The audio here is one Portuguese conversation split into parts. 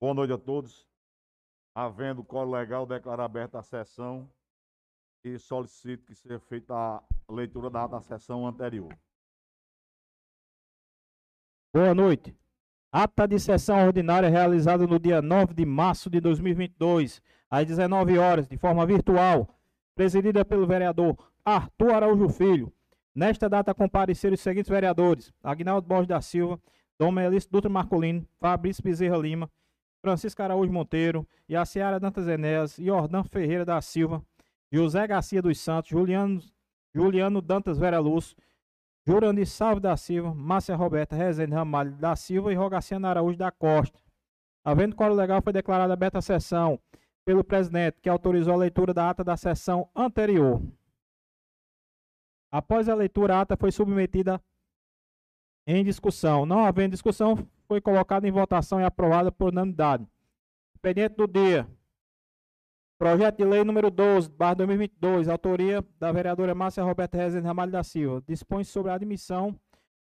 Boa noite a todos. Havendo colo legal, declaro aberta a sessão e solicito que seja feita a leitura da da sessão anterior. Boa noite. Ata de sessão ordinária realizada no dia 9 de março de 2022, às 19 horas, de forma virtual, presidida pelo vereador Arthur Araújo Filho. Nesta data compareceram os seguintes vereadores: Agnaldo Borges da Silva, Dom Melício Dutra Marcolino, Fabrício Bezerra Lima, Francisco Araújo Monteiro, Yaciara Dantas Enéas, Jordão Ferreira da Silva, José Garcia dos Santos, Juliano, Juliano Dantas Vera Luz, Jurandir Salve da Silva, Márcia Roberta Rezende Ramalho da Silva e Rogaciano Araújo da Costa. Havendo coro legal, foi declarada aberta a sessão pelo presidente, que autorizou a leitura da ata da sessão anterior. Após a leitura, a ata foi submetida em discussão. Não havendo discussão, foi colocada em votação e aprovada por unanimidade. Expediente do dia. Projeto de lei número 12, barra 2022, autoria da vereadora Márcia Roberta Rezende Ramalho da Silva. Dispõe sobre a admissão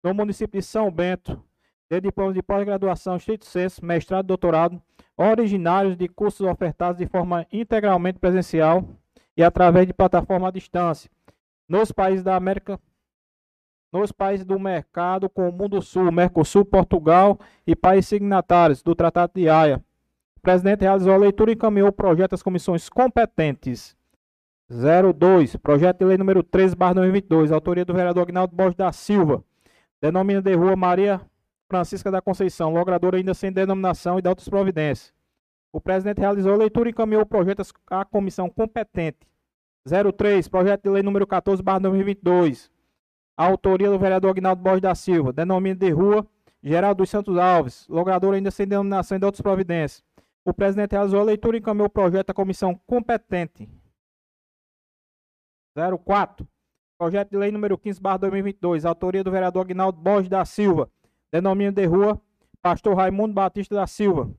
do município de São Bento de diplomas de pós-graduação, senso, mestrado e doutorado, originários de cursos ofertados de forma integralmente presencial e através de plataforma à distância, nos países da América, nos países do mercado comum do Sul, Mercosul, Portugal e países signatários do Tratado de Haia, presidente realizou a leitura e encaminhou o projeto às comissões competentes. 02, projeto de lei número 13, barra 2022, autoria do vereador Agnaldo Borges da Silva, denomina de rua Maria Francisca da Conceição, logradora ainda sem denominação e da outras providências. O presidente realizou a leitura e encaminhou o projeto à comissão competente. 03, projeto de lei número 14, 2022, autoria do vereador Agnaldo Borges da Silva, denomina de rua Geraldo dos Santos Alves, logrador ainda sem denominação e de outras providências. O presidente realizou a leitura e encaminhou o projeto à comissão competente. 04. Projeto de lei número 15, barra 2022. Autoria do vereador Aguinaldo Borges da Silva. Denomínio de rua Pastor Raimundo Batista da Silva.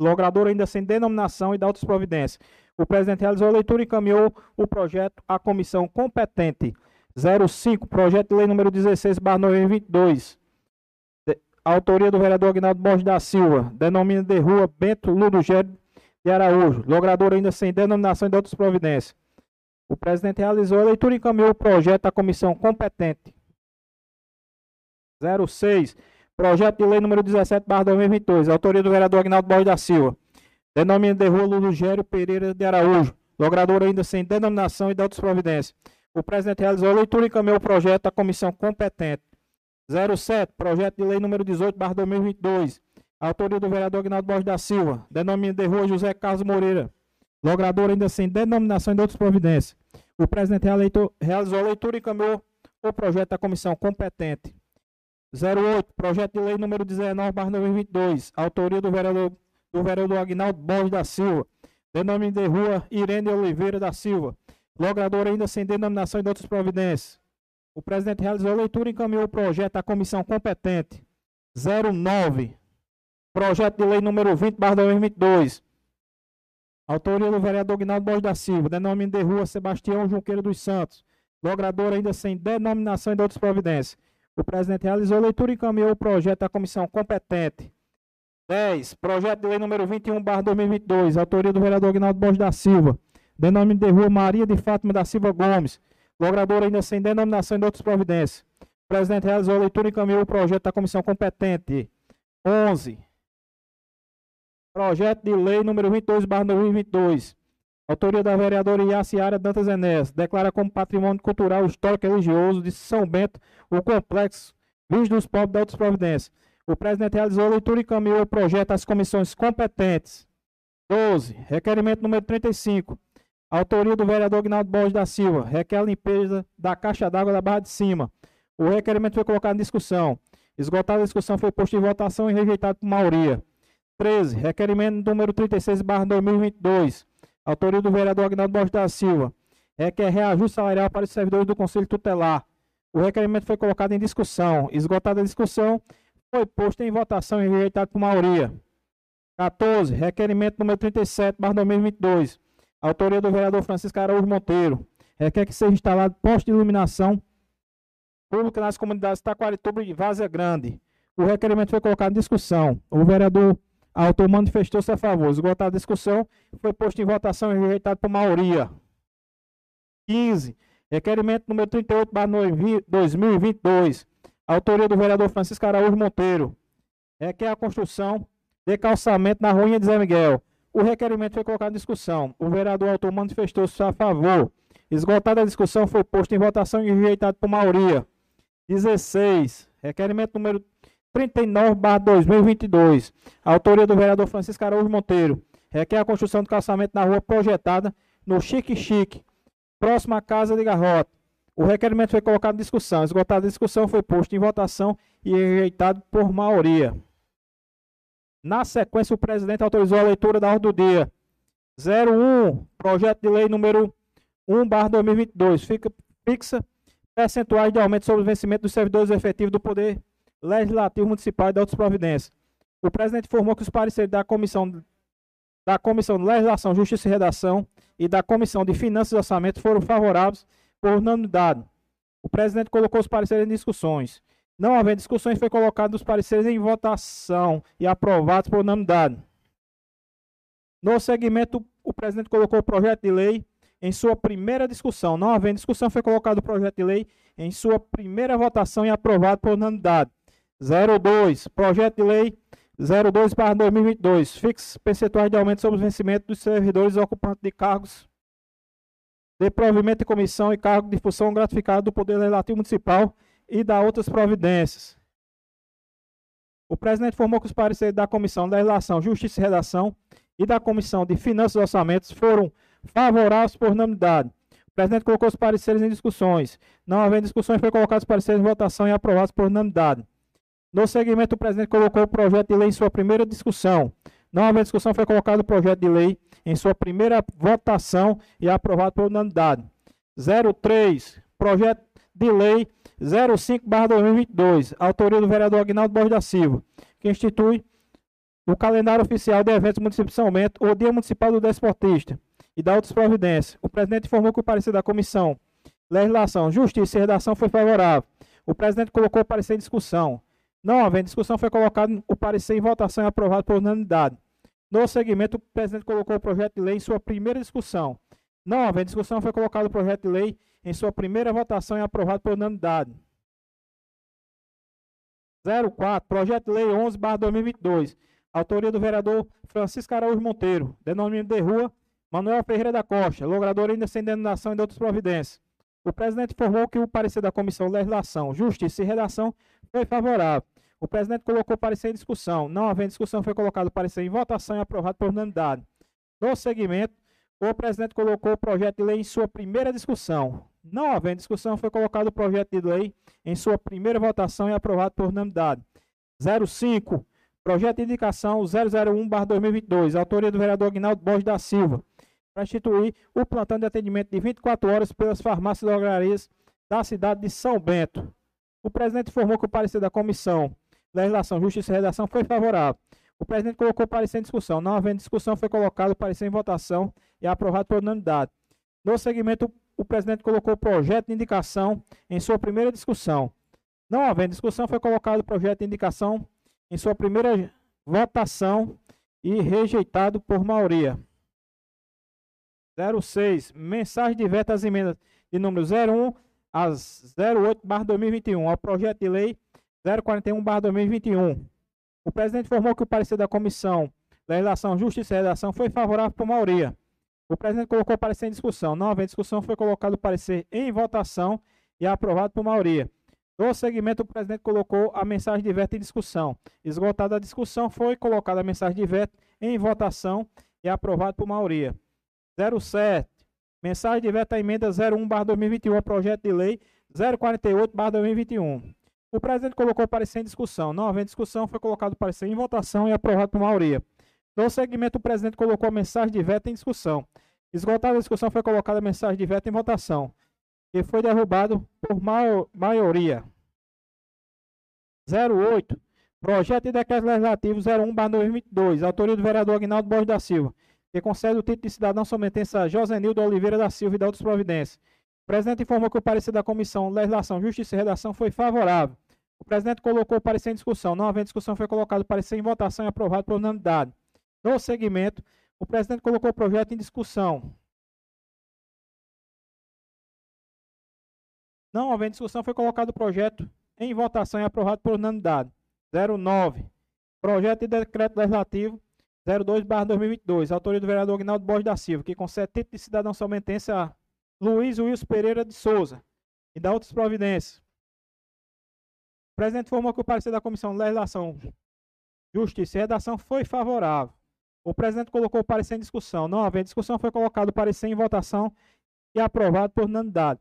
Logrador ainda sem denominação e da outras providências. O presidente realizou a leitura e encaminhou o projeto à comissão competente. 05. Projeto de lei número 16, barra 2022 autoria do vereador Agnaldo Borges da Silva, denomina de rua Bento Ludogério de Araújo, logrador ainda sem denominação de outras providências. O presidente realizou a leitura e encaminhou o projeto à comissão competente. 06. Projeto de lei número 17, barra 2022. Autoria do vereador Agnaldo Borges da Silva. Denomina de rua Ludogério Pereira de Araújo. Logrador ainda sem denominação e de outras providências. O presidente realizou a leitura e encaminhou o projeto à comissão competente. 07, projeto de lei número 18, barra 2022. Autoria do vereador Agnaldo Borges da Silva. Denomina de rua José Carlos Moreira. Logrador ainda sem denominação de outras providências. O presidente realizou a leitura e encaminhou o projeto à comissão competente. 08, projeto de lei número 19, barra 2022. Autoria do vereador, do vereador Agnaldo Borges da Silva. Denomina de rua Irene Oliveira da Silva. Logrador ainda sem denominação de outras providências. O presidente realizou a leitura e encaminhou o projeto à comissão competente. 09. Projeto de lei número 20, barra 2022. Autoria do vereador Guinaldo Borges da Silva. Denomina de rua Sebastião Junqueiro dos Santos. Logrador ainda sem denominação e de outras providências. O presidente realizou a leitura e encaminhou o projeto à comissão competente. 10. Projeto de lei número 21, barra 2022. Autoria do vereador Guinaldo Borges da Silva. Denomina de rua Maria de Fátima da Silva Gomes. Logrador ainda sem denominação de outras providências. O presidente realizou a leitura e encaminhou o projeto da comissão competente. 11. Projeto de lei número 22, barra 2022. Autoria da vereadora Iaciara Dantas Enéas. Declara como patrimônio cultural histórico e religioso de São Bento o complexo Luz dos Pobres de outras providências. O presidente realizou a leitura e encaminhou o projeto às comissões competentes. 12. Requerimento número 35 Autoria do vereador Gnaldo Borges da Silva. Requer a limpeza da caixa d'água da Barra de Cima. O requerimento foi colocado em discussão. Esgotada a discussão, foi posto em votação e rejeitado por maioria. 13. Requerimento número 36, barra 2022. Autoria do vereador Agnaldo Borges da Silva. Requer reajuste salarial para os servidores do Conselho Tutelar. O requerimento foi colocado em discussão. Esgotada a discussão, foi posto em votação e rejeitado por maioria. 14. Requerimento número 37, barra 2022. Autoria do vereador Francisco Araújo Monteiro. Requer que seja instalado posto de iluminação pública nas comunidades Taquarituba e Vazia Grande. O requerimento foi colocado em discussão. O vereador autor manifestou-se a favor. Esgotada a discussão, foi posto em votação e rejeitado por maioria. 15. Requerimento número 38, 2022. Autoria do vereador Francisco Araújo Monteiro. Requer a construção de calçamento na ruína de Zé Miguel. O requerimento foi colocado em discussão. O vereador autor manifestou-se a favor. Esgotada a discussão, foi posto em votação e rejeitado por maioria. 16. Requerimento número 39, 2022. Autoria do vereador Francisco Araújo Monteiro. Requer a construção de calçamento na rua projetada no Chique Chique, próxima à Casa de Garrota. O requerimento foi colocado em discussão. Esgotada a discussão, foi posto em votação e rejeitado por maioria. Na sequência, o presidente autorizou a leitura da ordem do dia. 01, projeto de lei número 1, 2022. Fica, fixa percentuais de aumento sobre o vencimento dos servidores efetivos do Poder Legislativo Municipal e de outras providências. O presidente informou que os pareceres da Comissão, da Comissão de Legislação, Justiça e Redação e da Comissão de Finanças e Orçamento foram favoráveis por unanimidade. O presidente colocou os pareceres em discussões. Não havendo discussões, foi colocado os pareceres em votação e aprovados por unanimidade. No segmento, o presidente colocou o projeto de lei em sua primeira discussão. Não havendo discussão, foi colocado o projeto de lei em sua primeira votação e aprovado por unanimidade. 02, projeto de lei 02 para 2022, fixo percentuais de aumento sobre os vencimentos dos servidores ocupantes de cargos de provimento de comissão e cargo de função gratificado do Poder Legislativo Municipal e da outras providências. O presidente informou que os pareceres da Comissão de Legislação, Justiça e Redação e da Comissão de Finanças e Orçamentos foram favoráveis por unanimidade. O presidente colocou os pareceres em discussões. Não havendo discussões, foi colocado os pareceres em votação e aprovados por unanimidade. No segmento, o presidente colocou o projeto de lei em sua primeira discussão. Não havendo discussão, foi colocado o projeto de lei em sua primeira votação e aprovado por unanimidade. 03, projeto de lei 05/2022, autoria do vereador Agnaldo Borges da Silva, que institui o calendário oficial de eventos municipais de São Bento, o Dia Municipal do Desportista e da outras providências. O presidente informou que o parecer da comissão Legislação, Justiça e Redação foi favorável. O presidente colocou o parecer em discussão. Não havendo discussão, foi colocado o parecer em votação e aprovado por unanimidade. No segmento, o presidente colocou o projeto de lei em sua primeira discussão. Não havendo discussão, foi colocado o projeto de lei em sua primeira votação e aprovado por unanimidade. 04, projeto de lei 11, 2022. Autoria do vereador Francisco Araújo Monteiro. Denominado de rua Manuel Ferreira da Costa. Logrador ainda sem denominação e de outras providências. O presidente informou que o parecer da Comissão de Legislação, Justiça e Redação foi favorável. O presidente colocou o parecer em discussão. Não havendo discussão, foi colocado o parecer em votação e aprovado por unanimidade. No segmento, o presidente colocou o projeto de lei em sua primeira discussão. Não havendo discussão, foi colocado o projeto de lei em sua primeira votação e aprovado por unanimidade. 05. Projeto de indicação 001-2022. Autoria do vereador Aguinaldo Borges da Silva. Para instituir o plantão de atendimento de 24 horas pelas farmácias e drogarias da cidade de São Bento. O presidente informou que o parecer da comissão Legislação, Justiça e Redação foi favorável. O presidente colocou o parecer em discussão. Não havendo discussão, foi colocado o parecer em votação e aprovado por unanimidade. No segmento, o presidente colocou o projeto de indicação em sua primeira discussão. Não havendo discussão, foi colocado o projeto de indicação em sua primeira votação e rejeitado por maioria. 06. Mensagem de veto às emendas de número 01 a 08 2021 ao projeto de lei 041 2021. O presidente informou que o parecer da Comissão Legislação, Justiça e Redação foi favorável por maioria. O presidente colocou o parecer em discussão. Não havendo discussão, foi colocado o parecer em votação e aprovado por maioria. No segmento, o presidente colocou a mensagem de veto em discussão. Esgotada a discussão, foi colocada a mensagem de veto em votação e aprovado por maioria. 07. Mensagem de veto à emenda 01-2021 ao projeto de lei 048-2021. O presidente colocou o parecer em discussão. Não havendo discussão, foi colocado o parecer em votação e aprovado por maioria. No segmento, o presidente colocou a mensagem de veto em discussão. Esgotada a discussão, foi colocada a mensagem de veto em votação, e foi derrubado por maioria. 08. Projeto de Decreto Legislativo 01-2022. Autoria do vereador Aguinaldo Borges da Silva, que concede o título de cidadão sometense a Josenildo Oliveira da Silva e da outras providências. O presidente informou que o parecer da Comissão Legislação, Justiça e Redação foi favorável. O presidente colocou o parecer em discussão. Não havendo discussão, foi colocado o parecer em votação e aprovado por unanimidade. No segmento, o presidente colocou o projeto em discussão. Não havendo discussão, foi colocado o projeto em votação e aprovado por unanimidade. 09. Projeto de decreto legislativo 02-2022. Autoria do vereador Aguinaldo Borges da Silva, que concede título de cidadão somentense a Luiz Wilson Pereira de Souza e dá outras providências. O presidente informou que o parecer da Comissão de Legislação, Justiça e Redação foi favorável. O presidente colocou o parecer em discussão. Não havendo discussão, foi colocado o parecer em votação e aprovado por unanimidade.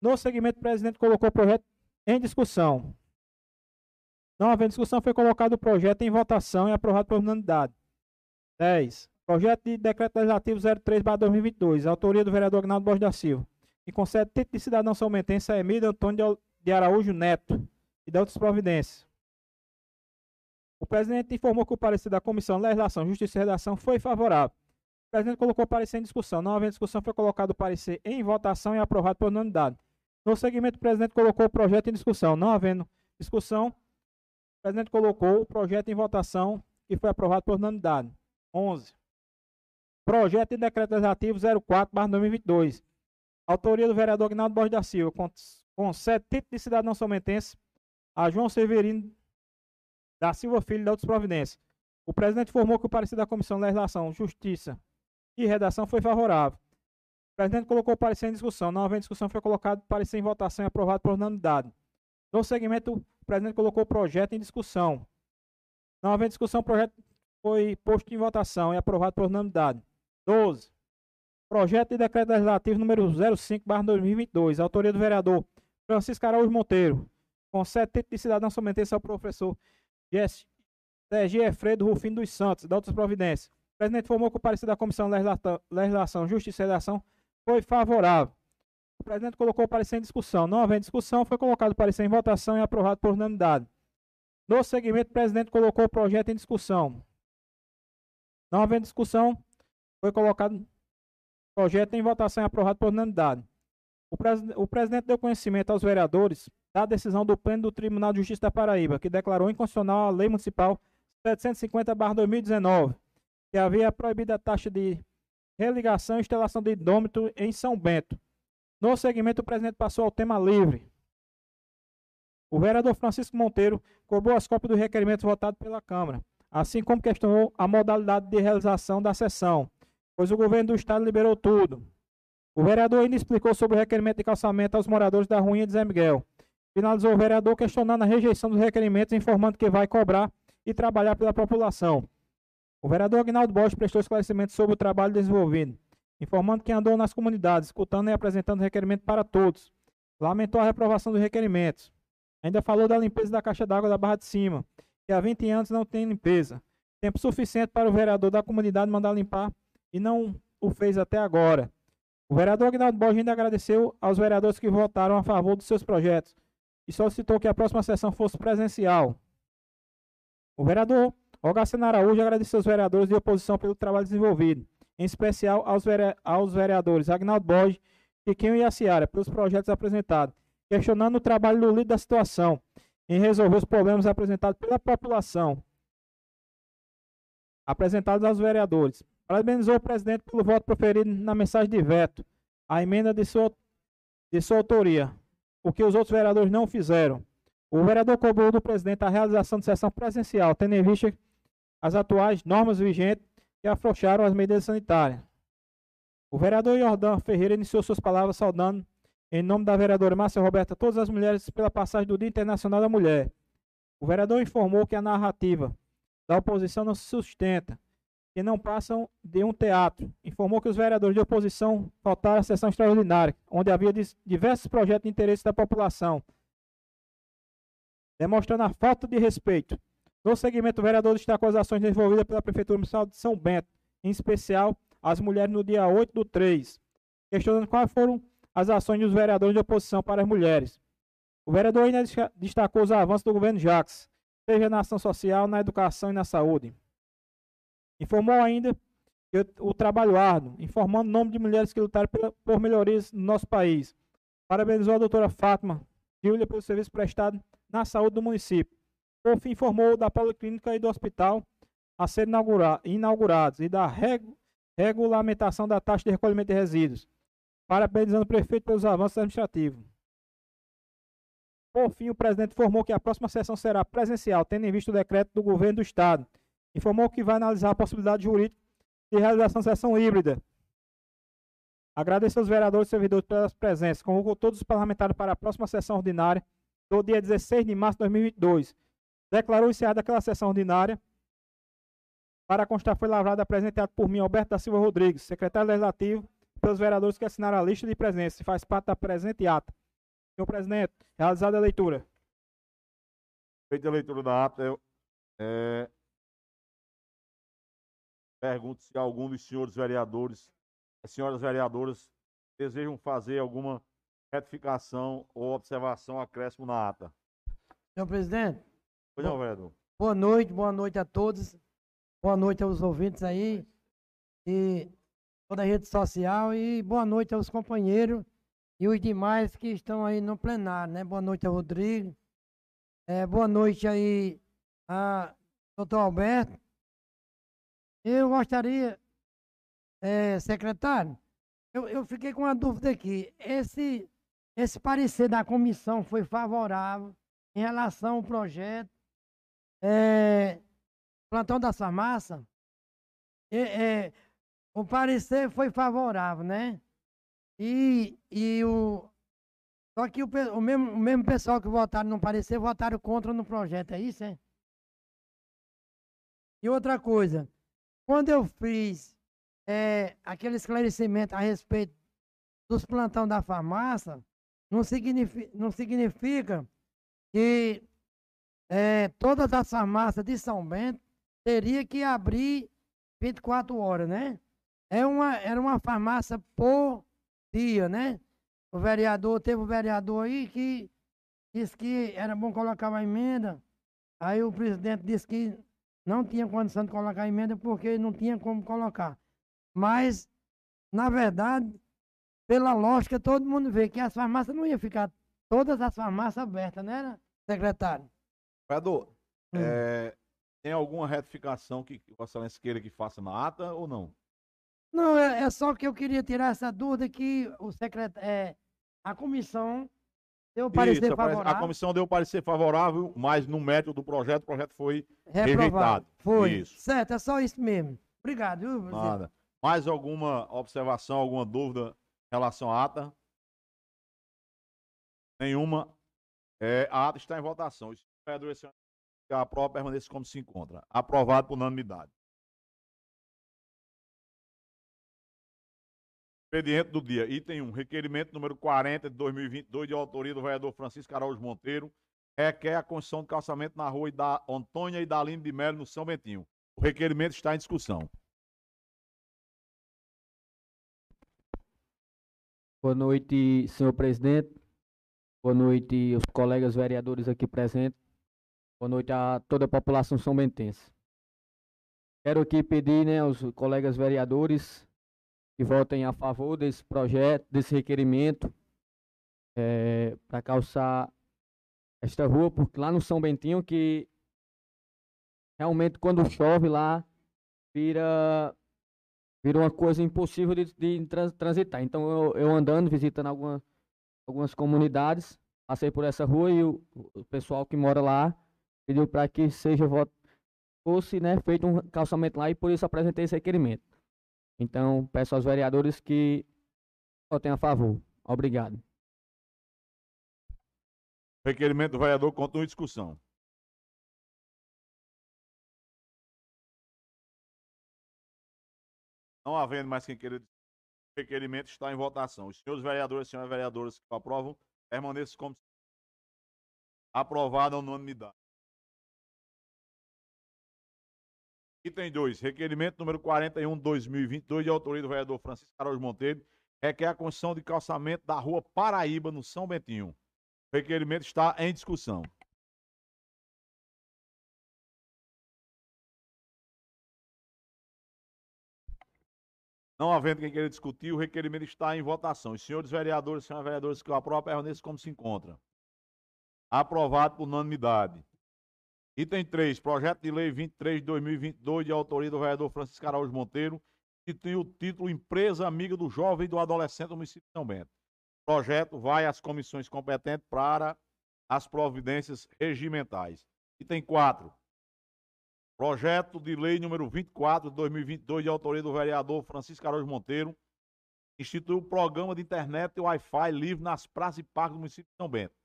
No segmento, o presidente colocou o projeto em discussão. Não havendo discussão, foi colocado o projeto em votação e aprovado por unanimidade. 10. Projeto de Decreto Legislativo 03-2022. Autoria do vereador Agnaldo Borges da Silva. Que concede título de cidadão somentense a Emílio Antônio de Araújo Neto e dá outras providências. O presidente informou que o parecer da Comissão de Legislação, Justiça e Redação foi favorável. O presidente colocou o parecer em discussão. Não havendo discussão, foi colocado o parecer em votação e aprovado por unanimidade. No segmento, o presidente colocou o projeto em discussão. Não havendo discussão, o presidente colocou o projeto em votação e foi aprovado por unanimidade. 11. Projeto de Decreto Legislativo 04-2022. Autoria do vereador Agnaldo Borges da Silva, com, com sete títulos de cidadão somentense a João Severino da Silva Filho da outras providências. O presidente informou que o parecer da Comissão de Legislação, Justiça e Redação foi favorável. O presidente colocou o parecer em discussão. Não havendo discussão, foi colocado o parecer em votação e aprovado por unanimidade. No segmento, o presidente colocou o projeto em discussão. Não havendo discussão, o projeto foi posto em votação e aprovado por unanimidade. 12. Projeto de decreto legislativo número 05/2022, autoria do vereador Francisco Araújo Monteiro, com sete títulos de cidadão somente ao professor Sergi Efredo Rufino dos Santos, da outras providências. O presidente informou que o parecer da Comissão de Legislação, Justiça e Redação foi favorável. O presidente colocou o parecer em discussão. Não havendo discussão, foi colocado o parecer em votação e aprovado por unanimidade. No segmento, o presidente colocou o projeto em discussão. Não havendo discussão, foi colocado o projeto em votação e aprovado por unanimidade. O, pres o presidente deu conhecimento aos vereadores da decisão do Pleno do Tribunal de Justiça da Paraíba, que declarou inconstitucional a Lei Municipal 750-2019, que havia proibido a taxa de religação e instalação de idômetro em São Bento. No segmento, o presidente passou ao tema livre. O vereador Francisco Monteiro cobrou as cópias do requerimento votado pela Câmara assim como questionou a modalidade de realização da sessão, pois o governo do estado liberou tudo. O vereador ainda explicou sobre o requerimento de calçamento aos moradores da ruína de Zé Miguel. Finalizou o vereador questionando a rejeição dos requerimentos, informando que vai cobrar e trabalhar pela população. O vereador Agnaldo Bosch prestou esclarecimentos sobre o trabalho desenvolvido, informando que andou nas comunidades, escutando e apresentando requerimento para todos. Lamentou a reprovação dos requerimentos. Ainda falou da limpeza da caixa d'água da Barra de Cima que há 20 anos não tem limpeza. Tempo suficiente para o vereador da comunidade mandar limpar e não o fez até agora. O vereador Agnaldo Borges ainda agradeceu aos vereadores que votaram a favor dos seus projetos e solicitou que a próxima sessão fosse presencial. O vereador Ogacena Araújo agradeceu aos vereadores de oposição pelo trabalho desenvolvido, em especial aos, vere aos vereadores Agnaldo Borges, Tiquinho e Aciara pelos projetos apresentados, questionando o trabalho do líder da situação em resolver os problemas apresentados pela população, apresentados aos vereadores. Parabenizou o presidente pelo voto proferido na mensagem de veto, a emenda de sua, de sua autoria, o que os outros vereadores não fizeram. O vereador cobrou do presidente a realização de sessão presencial, tendo em vista as atuais normas vigentes que afrouxaram as medidas sanitárias. O vereador Jordão Ferreira iniciou suas palavras saudando em nome da vereadora Márcia Roberta, todas as mulheres pela passagem do Dia Internacional da Mulher. O vereador informou que a narrativa da oposição não se sustenta, que não passam de um teatro. Informou que os vereadores de oposição faltaram à sessão extraordinária, onde havia diversos projetos de interesse da população, demonstrando a falta de respeito. No segmento, o vereador destacou as ações desenvolvidas pela Prefeitura Municipal de São Bento, em especial as mulheres no dia 8 do 3, questionando quais foram as ações dos vereadores de oposição para as mulheres. O vereador ainda destacou os avanços do governo Jacques, seja na ação social, na educação e na saúde. Informou ainda o, trabalho árduo, informando o nome de mulheres que lutaram por melhorias no nosso país. Parabenizou a doutora Fátima Júlia pelo serviço prestado na saúde do município. Por fim, informou da policlínica e do hospital a ser inaugura inaugurados e da regu regulamentação da taxa de recolhimento de resíduos, parabenizando o prefeito pelos avanços administrativos. Por fim, o presidente informou que a próxima sessão será presencial, tendo em vista o decreto do governo do Estado. Informou que vai analisar a possibilidade jurídica de realização de sessão híbrida. Agradeço aos vereadores e servidores pelas presenças. Convocou todos os parlamentares para a próxima sessão ordinária do dia 16 de março de 2022. Declarou encerrada aquela sessão ordinária para constar, foi lavrado e apresentado por mim, Alberto da Silva Rodrigues, secretário legislativo, pelos vereadores que assinaram a lista de presença e faz parte da presente ata. Senhor presidente, realizada a leitura. Feita a leitura da ata, eu é, pergunto se algum dos senhores vereadores, as senhoras vereadoras, desejam fazer alguma retificação ou observação, acréscimo na ata. Senhor presidente. Pois não, vereador. Boa noite, boa noite a todos. Boa noite aos ouvintes aí e toda a rede social e boa noite aos companheiros e os demais que estão aí no plenário, né? Boa noite ao Rodrigo. É, boa noite aí a doutor Alberto. Eu gostaria, é, secretário, eu, eu fiquei com uma dúvida aqui. Esse, esse parecer da comissão foi favorável em relação ao projeto. É, plantão da farmácia, é, é, o parecer foi favorável, né? E, e o. Só que o, o, mesmo, o mesmo pessoal que votaram no parecer votaram contra no projeto, é isso, é? E outra coisa, quando eu fiz é, aquele esclarecimento a respeito dos plantão da farmácia, não significa, não significa que é, todas as farmácias de São Bento teria que abrir 24 horas, né? É uma, era uma farmácia por dia, né? O vereador, teve um vereador aí que disse que era bom colocar uma emenda. Aí o presidente disse que não tinha condição de colocar emenda porque não tinha como colocar. Mas, na verdade, pela lógica, todo mundo vê que as farmácias não iam ficar todas as farmácias abertas, né, secretário? Vereador, hum. é, tem alguma retificação que o Excelência queira que faça na ata ou não? Não, é, é só que eu queria tirar essa dúvida que o secretário, é, a comissão deu parecer Isso, favorável. A comissão deu parecer favorável, mas no método do projeto, o projeto foi Reprovado. rejeitado. Foi. Isso. Certo, é só isso mesmo. Obrigado, viu, presidente? Nada. Mais alguma observação, alguma dúvida em relação à ata? Nenhuma. É, a ata está em votação. Vereadores que a prova permaneça como se encontra. Aprovado por unanimidade. Expediente do dia. Item 1. Requerimento número 40 de 2022, de autoria do vereador Francisco Araújo Monteiro, requer a construção de calçamento na rua da Antônia e da Lima de Melo, no São Bentinho. O requerimento está em discussão. Boa noite, senhor presidente. Boa noite, os colegas vereadores aqui presentes. Boa noite a toda a população são bentense. Quero aqui pedir né, aos colegas vereadores que votem a favor desse projeto, desse requerimento, é, para calçar esta rua, porque lá no São Bentinho que realmente quando chove lá vira vira uma coisa impossível de, de transitar. Então eu, eu andando, visitando alguma, algumas comunidades, passei por essa rua e o, o pessoal que mora lá pediu para que seja fosse né, feito um calçamento lá e por isso apresentei esse requerimento. Então, peço aos vereadores que votem a favor. Obrigado. Requerimento do vereador continua em discussão. Não havendo mais quem queira. O requerimento está em votação. Os senhores vereadores e senhoras vereadoras que aprovam, permaneçam como aprovado a unanimidade. Item 2. Requerimento número 41 de 2022, de autoria do vereador Francisco Carlos Monteiro, requer a construção de calçamento da rua Paraíba, no São Bentinho. O requerimento está em discussão. Não havendo quem queira discutir, o requerimento está em votação. Os senhores vereadores senhoras vereadoras que o aprovam, permaneçam como se encontra. Aprovado por unanimidade. Item 3, projeto de lei 23 de 2022, de autoria do vereador Francisco Araújo Monteiro, que tem o título Empresa Amiga do Jovem e do Adolescente do município de São Bento. O projeto vai às comissões competentes para as providências regimentais. Item 4, projeto de lei número 24 de 2022, de autoria do vereador Francisco Araújo Monteiro, instituiu o programa de internet e Wi-Fi livre nas praças e parques do município de São Bento.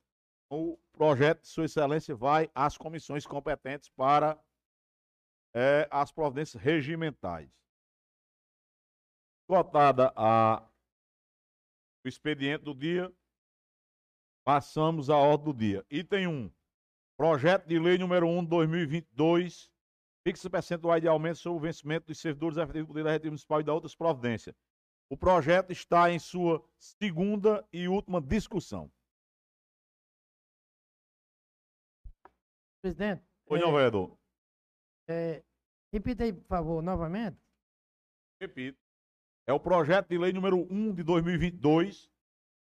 O projeto de Sua Excelência vai às comissões competentes para é, as providências regimentais. Votada a, o expediente do dia, passamos à ordem do dia. Item 1. Projeto de lei número 1 de 2022, fixa percentuais de aumento sobre o vencimento dos servidores efetivos do Poder Legislativo Municipal e da outras providências. O projeto está em sua segunda e última discussão. Presidente, Oi, não, É. vereador. é, repita aí, por favor, novamente. Repito. É o projeto de lei número 1 de 2022,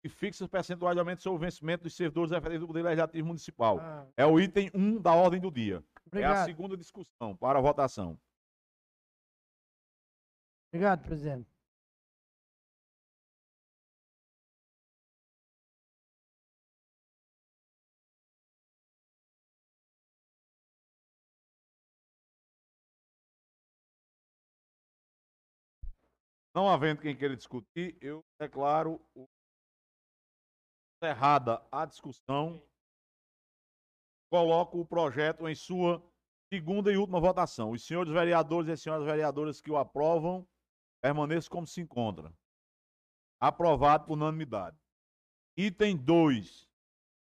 que fixa os percentuais de aumento sobre o vencimento dos servidores efetivos do Poder Legislativo Municipal. Ah, É o item 1 da ordem do dia. É a obrigado, segunda discussão para a votação. obrigado, presidente. Não havendo quem queira discutir, eu declaro encerrada a discussão. Coloco o projeto em sua segunda e última votação. Os senhores vereadores e as senhoras vereadoras que o aprovam, permaneçam como se encontra. Aprovado por unanimidade. Item 2.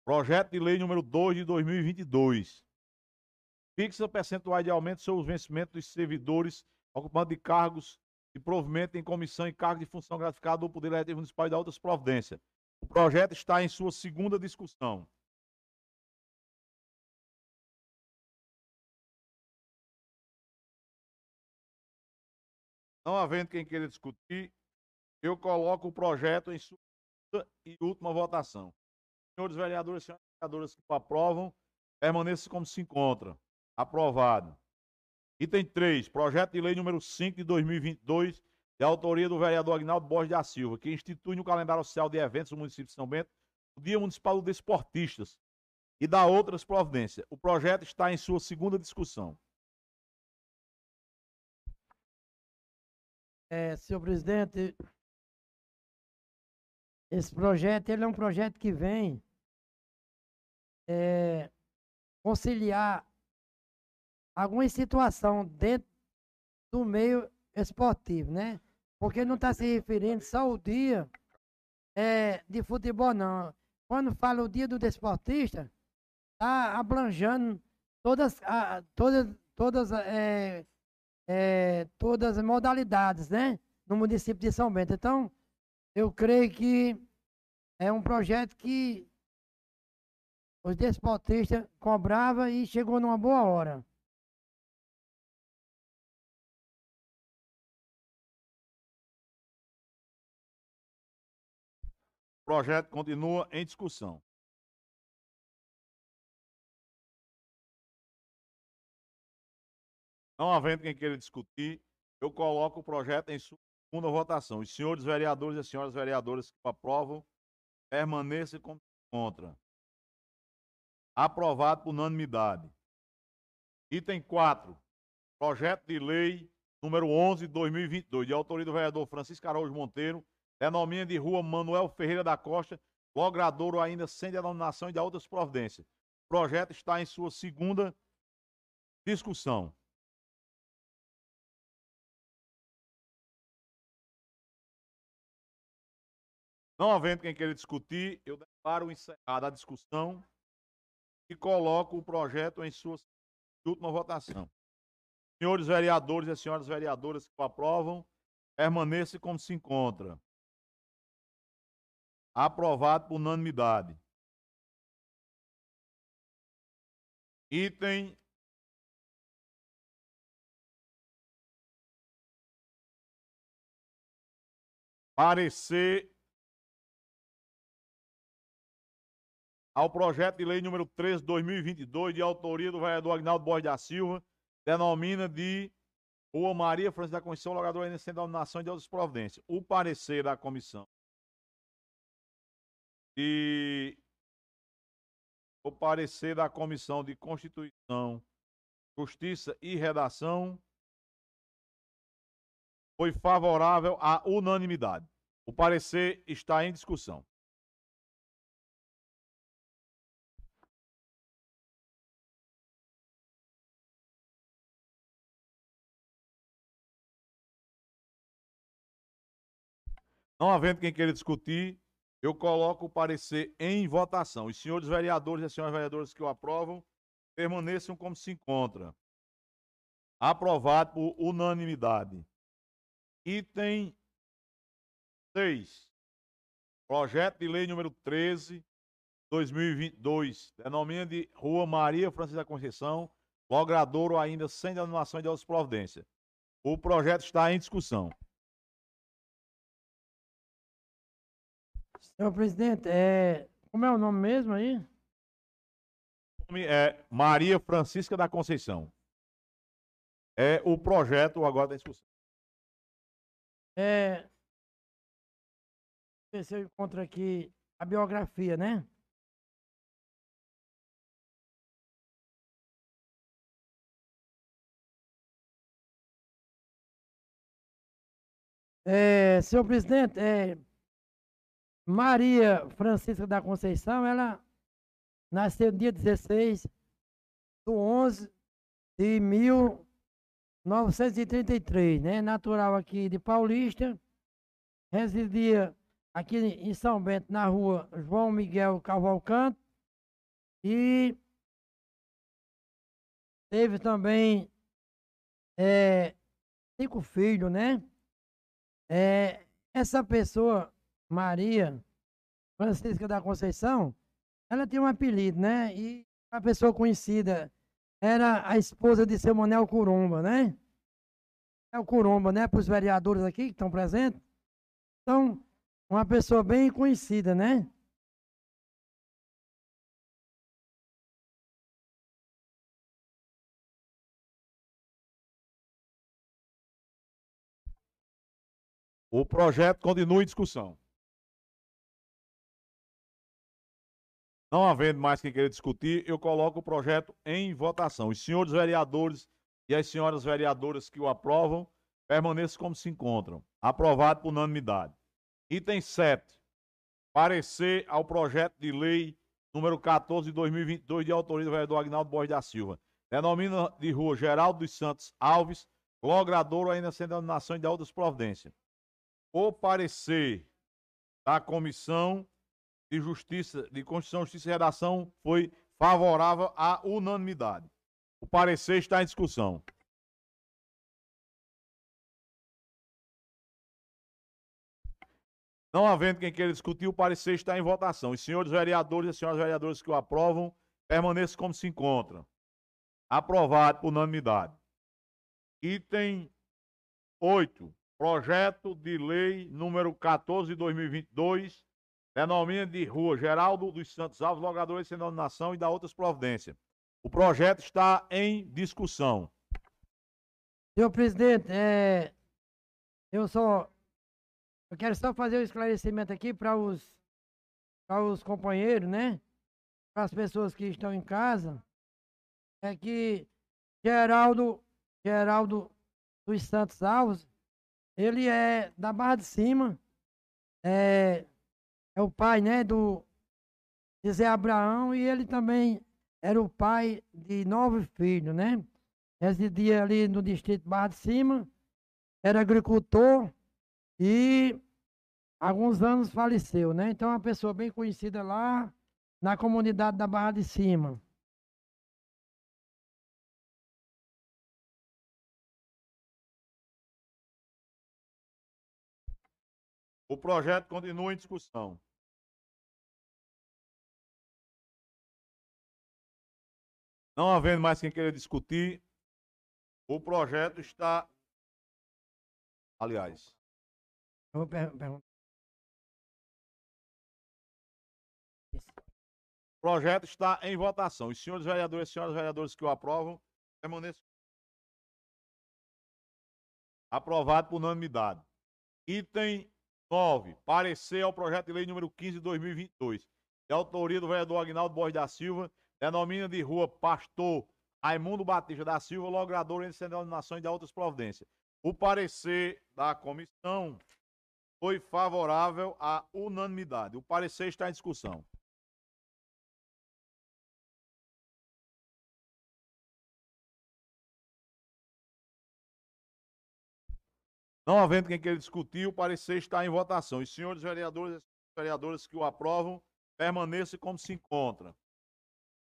Projeto de lei número 2 de 2022. Fixa percentuais de aumento sobre os vencimentos dos servidores ocupando de cargos de provimento em comissão e cargo de função gratificada do Poder Legislativo Municipal e da outras providências. O projeto está em sua segunda discussão. Não havendo quem queira discutir, eu coloco o projeto em sua e última votação. Senhores vereadores e senhoras vereadoras que o aprovam, permaneçam como se encontra. Aprovado. Item 3, projeto de lei número 5 de 2022, de autoria do vereador Agnaldo Borges da Silva, que institui no calendário oficial de eventos do município de São Bento o Dia Municipal dos Desportistas e dá outras providências. O projeto está em sua segunda discussão. É, senhor presidente, esse projeto ele é um projeto que vem é, conciliar alguma situação dentro do meio esportivo, né? Porque não está se referindo só ao dia é, de futebol, não. Quando fala o dia do desportista, está abranjando todas, a, todas, todas, é, é, todas as modalidades, né? No município de São Bento. Então, eu creio que é um projeto que os desportistas cobravam e chegou numa boa hora. Projeto continua em discussão. Não havendo quem queira discutir, eu coloco o projeto em segunda votação. Os senhores vereadores e as senhoras vereadoras que aprovam, permaneçam contra. Aprovado por unanimidade. Item 4. Projeto de lei número 11 de 2022, de autoria do vereador Francisco Araújo Monteiro, denomina de rua Manuel Ferreira da Costa, logradouro ainda sem denominação e de outras providências. O projeto está em sua segunda discussão. Não havendo quem queira discutir, eu declaro encerrada a discussão e coloco o projeto em sua última votação. Senhores vereadores e as senhoras vereadoras que o aprovam, permaneça como se encontra. Aprovado por unanimidade. Item parecer ao projeto de lei número 13 2022, de autoria do vereador Agnaldo Borges da Silva, denomina de Rua Maria Francisca da Conceição, logador ainda sem denominação de outras providências. O parecer da comissão e o parecer da Comissão de Constituição, Justiça e Redação foi favorável à unanimidade. O parecer está em discussão. Não havendo quem queira discutir, eu coloco o parecer em votação. Os senhores vereadores e as senhoras vereadoras que o aprovam, permaneçam como se encontra. Aprovado por unanimidade. Item 6. Projeto de lei número 13, 2022. Denomina de Rua Maria Francisca da Conceição, logradouro ainda sem denominação de outras providências. O projeto está em discussão. Senhor presidente, é, como é o nome mesmo aí? O nome é Maria Francisca da Conceição. É o projeto agora da discussão. É, ver se eu encontro aqui a biografia, né? É, senhor presidente, é, Maria Francisca da Conceição, ela nasceu no dia 16 de 11 de 1933, né? Natural aqui de Paulista, residia aqui em São Bento, na rua João Miguel Cavalcante, e teve também é, cinco filhos, né? É, essa pessoa Maria Francisca da Conceição, ela tinha um apelido, né? E a pessoa conhecida era a esposa de seu Manel Curumba, né? É o Curumba, né? Para os vereadores aqui que estão presentes. Então, uma pessoa bem conhecida, né? O projeto continua em discussão. Não havendo mais quem queira discutir, eu coloco o projeto em votação. Os senhores vereadores e as senhoras vereadoras que o aprovam, permaneçam como se encontram. Aprovado por unanimidade. Item 7. Parecer ao projeto de lei número 14 de 2022, de autoria do vereador Agnaldo Borges da Silva. Denomina de rua Geraldo dos Santos Alves, logradouro ainda sem denominação de outras providências. O parecer da comissão de Justiça, de Constituição, Justiça e Redação foi favorável à unanimidade. O parecer está em discussão. Não havendo quem queira discutir, o parecer está em votação. Os senhores vereadores e as senhoras vereadoras que o aprovam, permaneçam como se encontram. Aprovado por unanimidade. Item 8. Projeto de lei número 14 de 2022, denomina de Rua Geraldo dos Santos Alves, logador sem denominação e da outras providências. O projeto está em discussão. Senhor presidente, é, eu só eu quero só fazer um esclarecimento aqui para os para os companheiros, né? Para as pessoas que estão em casa, é que Geraldo Geraldo dos Santos Alves, ele é da Barra de Cima, é, é o pai, né, do de Zé Abraão e ele também era o pai de nove filhos, né? Residia ali no distrito Barra de Cima, era agricultor e alguns anos faleceu, né? Então é uma pessoa bem conhecida lá na comunidade da Barra de Cima. O projeto continua em discussão. Não havendo mais quem queira discutir, o projeto está. Aliás. Eu vou per perguntar. projeto está em votação. Os senhores vereadores e senhoras vereadoras que o aprovam, permaneçam. Aprovado por unanimidade. Item 9. Parecer ao projeto de lei número 15 de 2022. De autoria do vereador Agnaldo Borges da Silva, denomina de rua Pastor Raimundo Batista da Silva, logrador entre denominação e de outras providências. O parecer da comissão foi favorável à unanimidade. O parecer está em discussão. Não havendo quem queira discutir, o parecer está em votação. Os senhores vereadores e vereadoras que o aprovam, permaneçam como se encontra.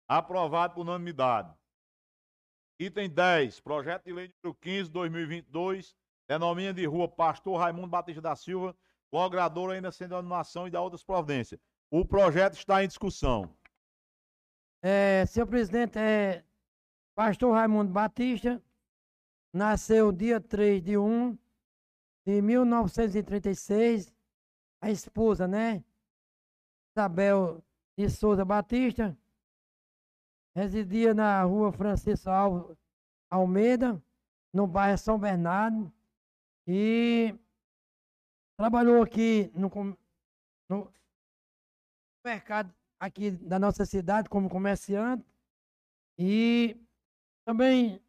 Aprovado por unanimidade. Item 10, projeto de lei número 15, 2022, denomina de rua Pastor Raimundo Batista da Silva, logrador ainda sem denominação e da outras providências. O projeto está em discussão. É, senhor presidente, é, Pastor Raimundo Batista nasceu dia 3 de 1 de 1936, a esposa, né? Isabel de Souza Batista, residia na rua Francisco Almeida, no bairro São Bernardo, e trabalhou aqui no, no mercado aqui da nossa cidade como comerciante e também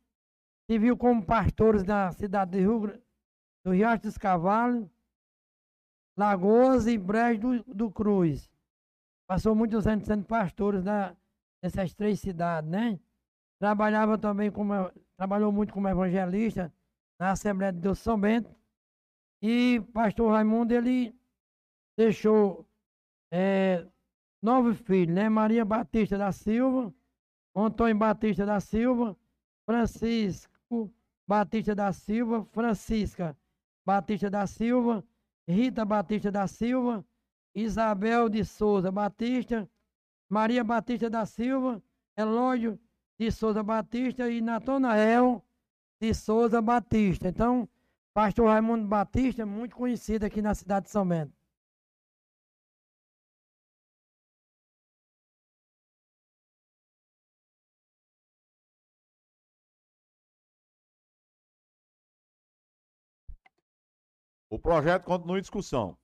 se viu como pastores da cidade de Rio, do Riacho dos Cavalos, Lagoas e Brejo do, do Cruz. Passou muitos anos sendo pastores da, dessas três cidades, né? Trabalhava também como, trabalhou muito como evangelista na Assembleia de Deus São Bento. E pastor Raimundo, ele deixou é, nove filhos, né? Maria Batista da Silva, Antônio Batista da Silva, Francisco Batista da Silva, Francisca Batista da Silva, Rita Batista da Silva, Isabel de Souza Batista, Maria Batista da Silva, Elódio de Souza Batista e Natanael de Souza Batista. Então, pastor Raimundo Batista muito conhecido aqui na cidade de São Bento. O projeto continua em discussão.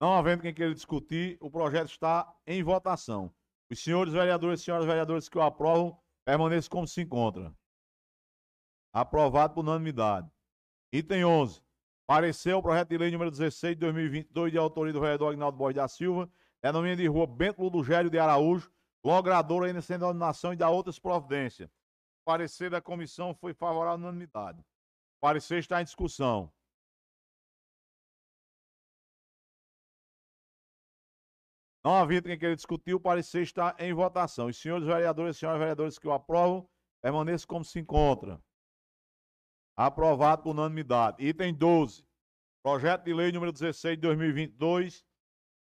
Não havendo quem queira discutir, o projeto está em votação. Os senhores vereadores e senhoras vereadoras que o aprovam, permaneçam como se encontra. Aprovado por unanimidade. Item 11. Parecer o projeto de lei número 16 de 2022, de autoria do vereador Agnaldo Borges da Silva, denomina de rua Bento Ludogério de Araújo, logrador ainda sem denominação e da outras providências. O parecer da comissão foi favorável à unanimidade. O parecer está em discussão. Não havendo quem queira discutir, o parecer está em votação. Os senhores vereadores e senhoras vereadoras que o aprovam, permaneçam como se encontra. Aprovado por unanimidade. Item 12. Projeto de lei número 16 de 2022.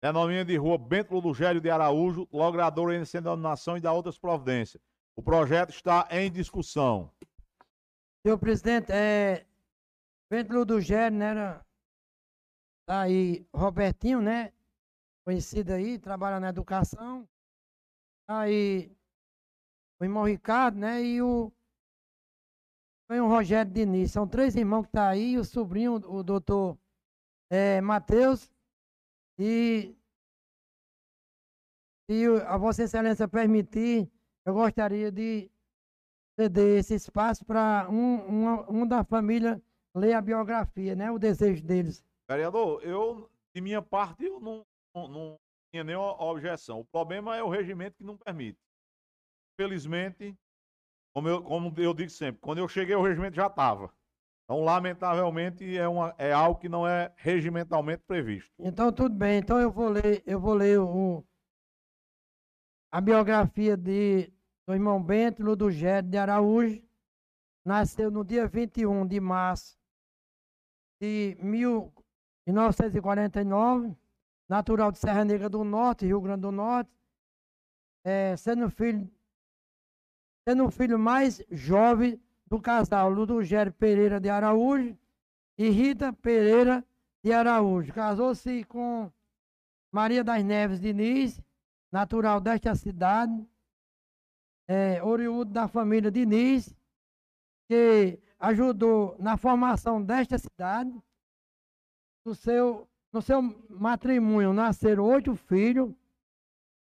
Denomina de rua Bento Ludogério de Araújo, logrador em denominação e da outras providências. O projeto está em discussão. Senhor presidente, é. Bento Ludogério, né? Era, tá aí, Robertinho, né? Conhecido aí, trabalha na educação. Aí, o irmão Ricardo, né? E o. Foi o Rogério Diniz. São três irmãos que tá aí, o sobrinho, o doutor é, Matheus. E. Se a Vossa Excelência permitir, eu gostaria de ceder esse espaço para um, um da família ler a biografia, né? O desejo deles. Vereador, eu, de minha parte, eu não, não, tinha nenhuma objeção. O problema é o regimento que não permite. Felizmente, como eu, como eu digo sempre, quando eu cheguei, o regimento já estava. Então, lamentavelmente, é, uma, é algo que não é regimentalmente previsto. Então, tudo bem. Então, eu vou ler, eu vou ler o, a biografia de do irmão Bento Ludogério de Araújo, nasceu no dia 21 de março de 1949, natural de Serra Negra do Norte, Rio Grande do Norte, é, sendo filho sendo o filho mais jovem do casal Ludogério Pereira de Araújo e Rita Pereira de Araújo. Casou-se com Maria das Neves Diniz, natural desta cidade, é, oriundo da família Diniz, que ajudou na formação desta cidade. No seu, no seu matrimônio nasceram oito filhos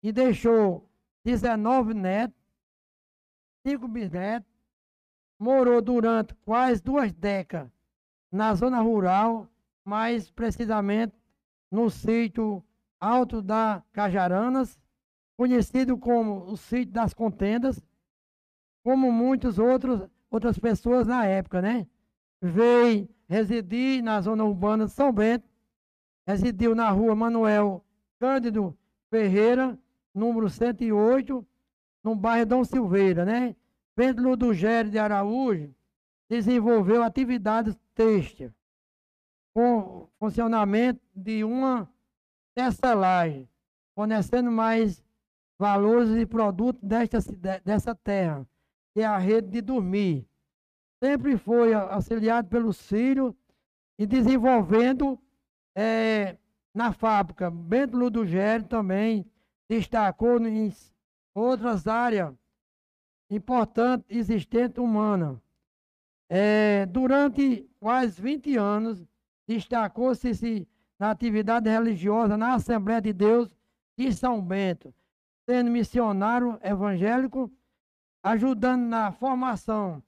e deixou 19 netos, cinco bisnetos. Morou durante quase duas décadas na zona rural, mais precisamente no sítio Alto da Cajaranas, conhecido como o sítio das contendas, como muitos outros outras pessoas na época, né? Veio residir na zona urbana de São Bento, residiu na rua Manuel Cândido Ferreira, número 108, no bairro Dom Silveira, né? Pedro do de Araújo desenvolveu atividades têxtil com funcionamento de uma tecelagem, fornecendo mais valores e produtos desta, dessa terra, que é a rede de dormir. Sempre foi auxiliado pelo Círio e desenvolvendo é, na fábrica. Bento Ludogério também destacou em outras áreas importantes existentes humanas. É, durante quase 20 anos, destacou-se na atividade religiosa na Assembleia de Deus de São Bento, sendo missionário evangélico ajudando na formação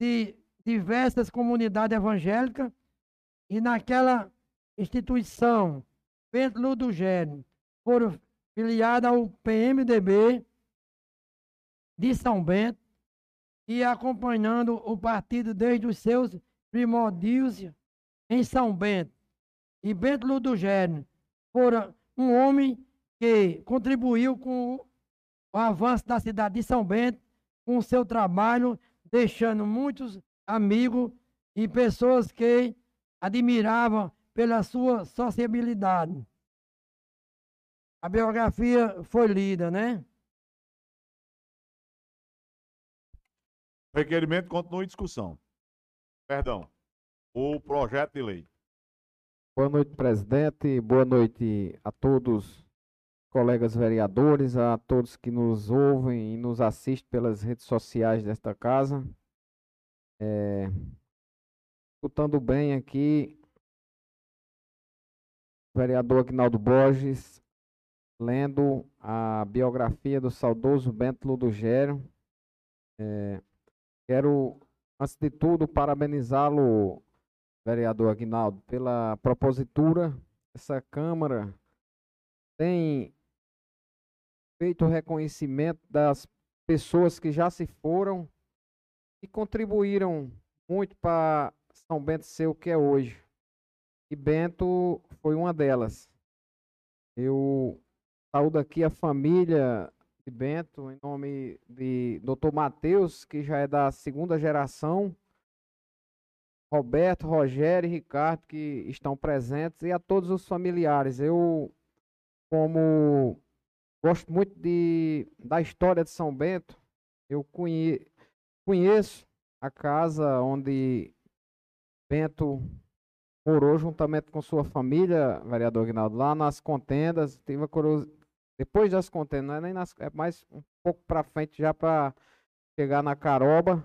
de diversas comunidades evangélicas e naquela instituição, Pedro do Gênio, foram filiadas ao PMDB de São Bento e acompanhando o partido desde os seus primórdios em São Bento. E Bento Ludogênio fora um homem que contribuiu com o avanço da cidade de São Bento com o seu trabalho, deixando muitos amigos e pessoas que admiravam pela sua sociabilidade. A biografia foi lida, né? O requerimento continua em discussão. Perdão. O projeto de lei. Boa noite, presidente. Boa noite a todos colegas vereadores, a todos que nos ouvem e nos assistem pelas redes sociais desta casa. É, escutando bem aqui, vereador Agnaldo Borges, lendo a biografia do saudoso Bento Ludogério. É, quero, antes de tudo, parabenizá-lo, vereador Agnaldo, pela propositura. Essa Câmara tem feito reconhecimento das pessoas que já se foram e contribuíram muito para São Bento ser o que é hoje. E Bento foi uma delas. Eu saúdo aqui a família de Bento, em nome de Dr. Matheus, que já é da segunda geração, Roberto, Rogério e Ricardo, que estão presentes, e a todos os familiares. Eu, como Gosto muito de, da história de São Bento. Eu conhe, conheço a casa onde Bento morou juntamente com sua família, vereador Aguinaldo, lá nas contendas. Tive depois das contendas, não é nem nas, é mais um pouco para frente já para chegar na Caroba.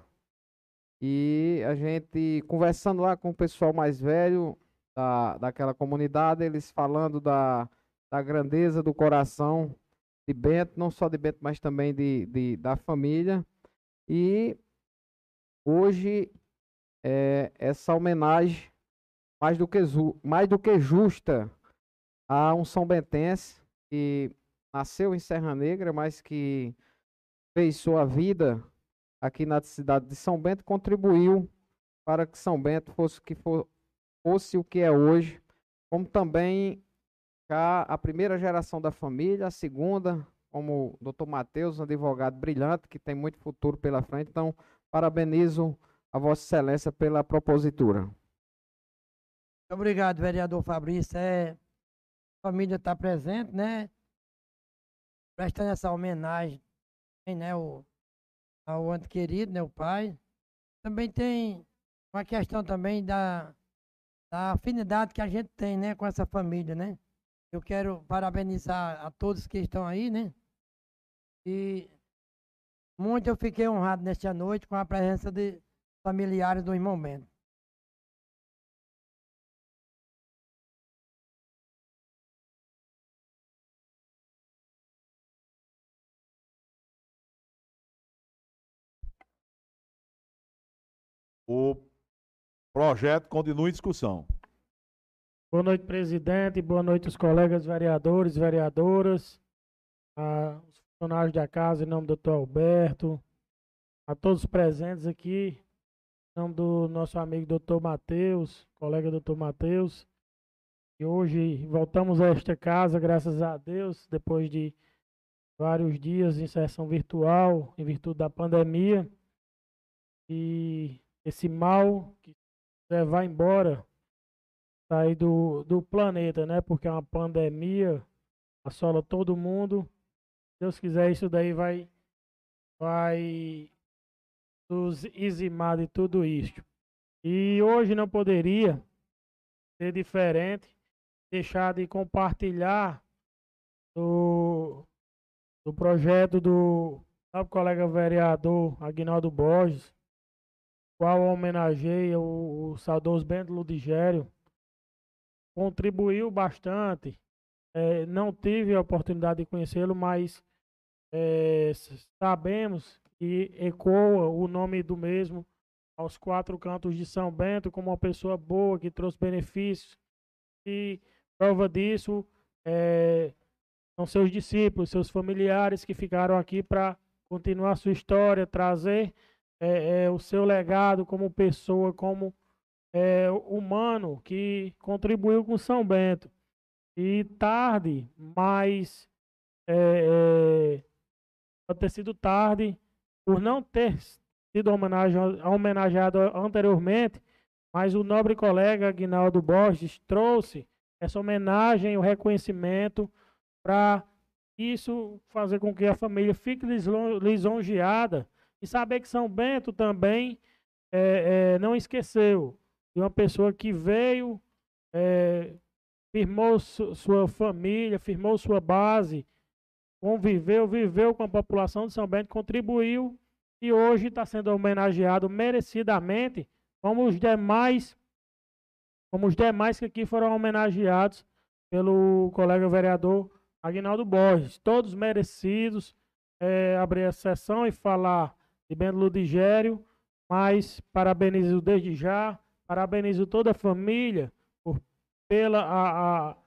E a gente conversando lá com o pessoal mais velho da, daquela comunidade, eles falando da, da grandeza do coração de Bento, não só de Bento, mas também de, de da família. E hoje é, essa homenagem mais do que, mais do que justa a um São Bentense que nasceu em Serra Negra, mas que fez sua vida aqui na cidade de São Bento, contribuiu para que São Bento fosse, que for, fosse o que é hoje, como também cá a primeira geração da família, a segunda, como o Dr. Matheus, um advogado brilhante, que tem muito futuro pela frente. Então, parabenizo a Vossa Excelência pela propositura. Obrigado, vereador Fabrício. É, a família está presente, né? Prestando essa homenagem né, o, ao ante querido, né, o pai. Também tem uma questão também da, da afinidade que a gente tem né, com essa família, né? Eu quero parabenizar a todos que estão aí, né? E muito eu fiquei honrado nesta noite com a presença de familiares do irmão Bento. O projeto continua em discussão. Boa noite, presidente. Boa noite, os colegas vereadores, vereadoras, a, os funcionários da casa, em nome do doutor Alberto, a todos os presentes aqui, em nome do nosso amigo doutor Matheus, colega doutor Matheus. E hoje voltamos a esta casa, graças a Deus, depois de vários dias em sessão virtual, em virtude da pandemia. E esse mal que vai embora, sair do, do planeta, né? Porque é uma pandemia, assola todo mundo. Se Deus quiser, isso daí vai, vai nos eximar de tudo isso. E hoje não poderia ser diferente, deixar de compartilhar do, do projeto do sabe, colega vereador Aguinaldo Borges, qual homenageia o, o saudoso Bento Ludigério, contribuiu bastante. É, não tive a oportunidade de conhecê-lo, mas é, sabemos que ecoa o nome do mesmo aos quatro cantos de São Bento como uma pessoa boa que trouxe benefícios. E prova disso é, são seus discípulos, seus familiares que ficaram aqui para continuar sua história, trazer é, é, o seu legado como pessoa, como é, humano que contribuiu com São Bento. E tarde, mas é, é, pode ter sido tarde por não ter sido homenageado anteriormente, mas o nobre colega Aguinaldo Borges trouxe essa homenagem, o reconhecimento para isso fazer com que a família fique lisonjeada e saber que São Bento também é, é, não esqueceu de uma pessoa que veio, é, firmou su sua família, firmou sua base, conviveu, viveu com a população de São Bento, contribuiu e hoje está sendo homenageado merecidamente, como os demais, como os demais que aqui foram homenageados pelo colega vereador Aguinaldo Borges, todos merecidos. É, abrir a sessão e falar de Bento Ludigério, mas parabenizo desde já, parabenizo toda a família por, pela a, a,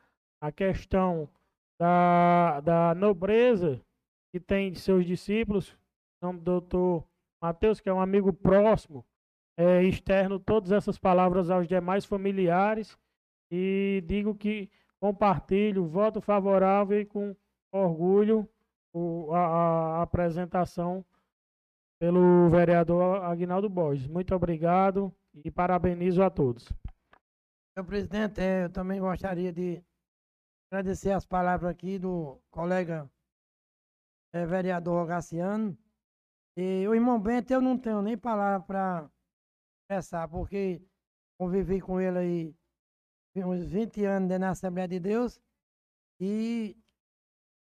a questão da, da nobreza que tem de seus discípulos, nome do doutor Mateus, que é um amigo próximo, é, externo todas essas palavras aos demais familiares e digo que compartilho, voto favorável e com orgulho o, a, a apresentação pelo vereador Aguinaldo Borges. Muito obrigado e parabenizo a todos. Senhor presidente, é, eu também gostaria de agradecer as palavras aqui do colega é, vereador Rogaciano. E o irmão Bento, eu não tenho nem palavra para expressar, porque convivi com ele aí uns 20 anos na Assembleia de Deus e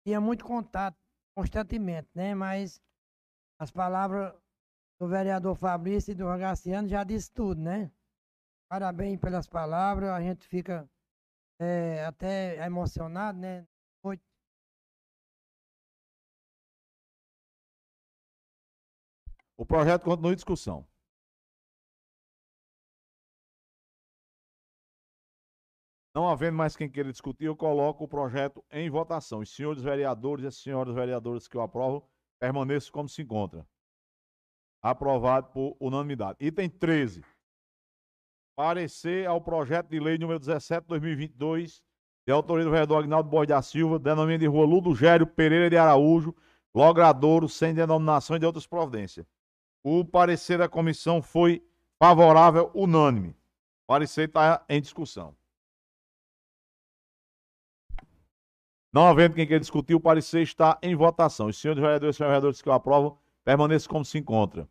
tinha muito contato constantemente, né? Mas as palavras do vereador Fabrício e do Rogaciano já disse tudo, né? Parabéns pelas palavras, a gente fica é, até emocionado, né? O projeto continua em discussão. Não havendo mais quem queira discutir, eu coloco o projeto em votação. Os senhores vereadores e as senhoras vereadoras que eu aprovo, permaneça como se encontra. Aprovado por unanimidade. Item 13. Parecer ao projeto de lei número 17 2022, de autoria do vereador Agnaldo Borges da Silva, denomina de rua Ludo Gério Pereira de Araújo, logradouro, sem denominação e de outras providências. O parecer da comissão foi favorável, unânime. O parecer está em discussão. Não havendo quem queira discutir, o parecer está em votação. Os senhores vereadores e vereadores que eu aprovo, permaneçam como se encontra.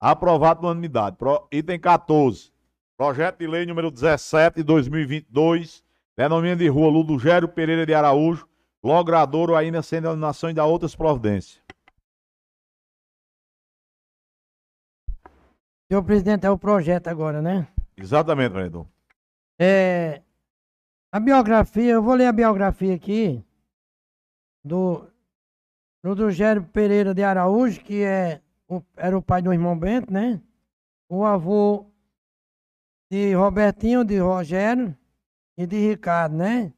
Aprovado por unanimidade. Pro, item 14. Projeto de lei número 17 de 2022, Denomina de rua Ludogério Pereira de Araújo, logradouro ainda sem denominação e da outras providências. Senhor presidente, é o projeto agora, né? Exatamente, vereador. É, a biografia, eu vou ler a biografia aqui do Ludogério Pereira de Araújo, que é, o- era o pai do irmão Bento, né? O avô de Robertinho, de Rogério e de Ricardo, né?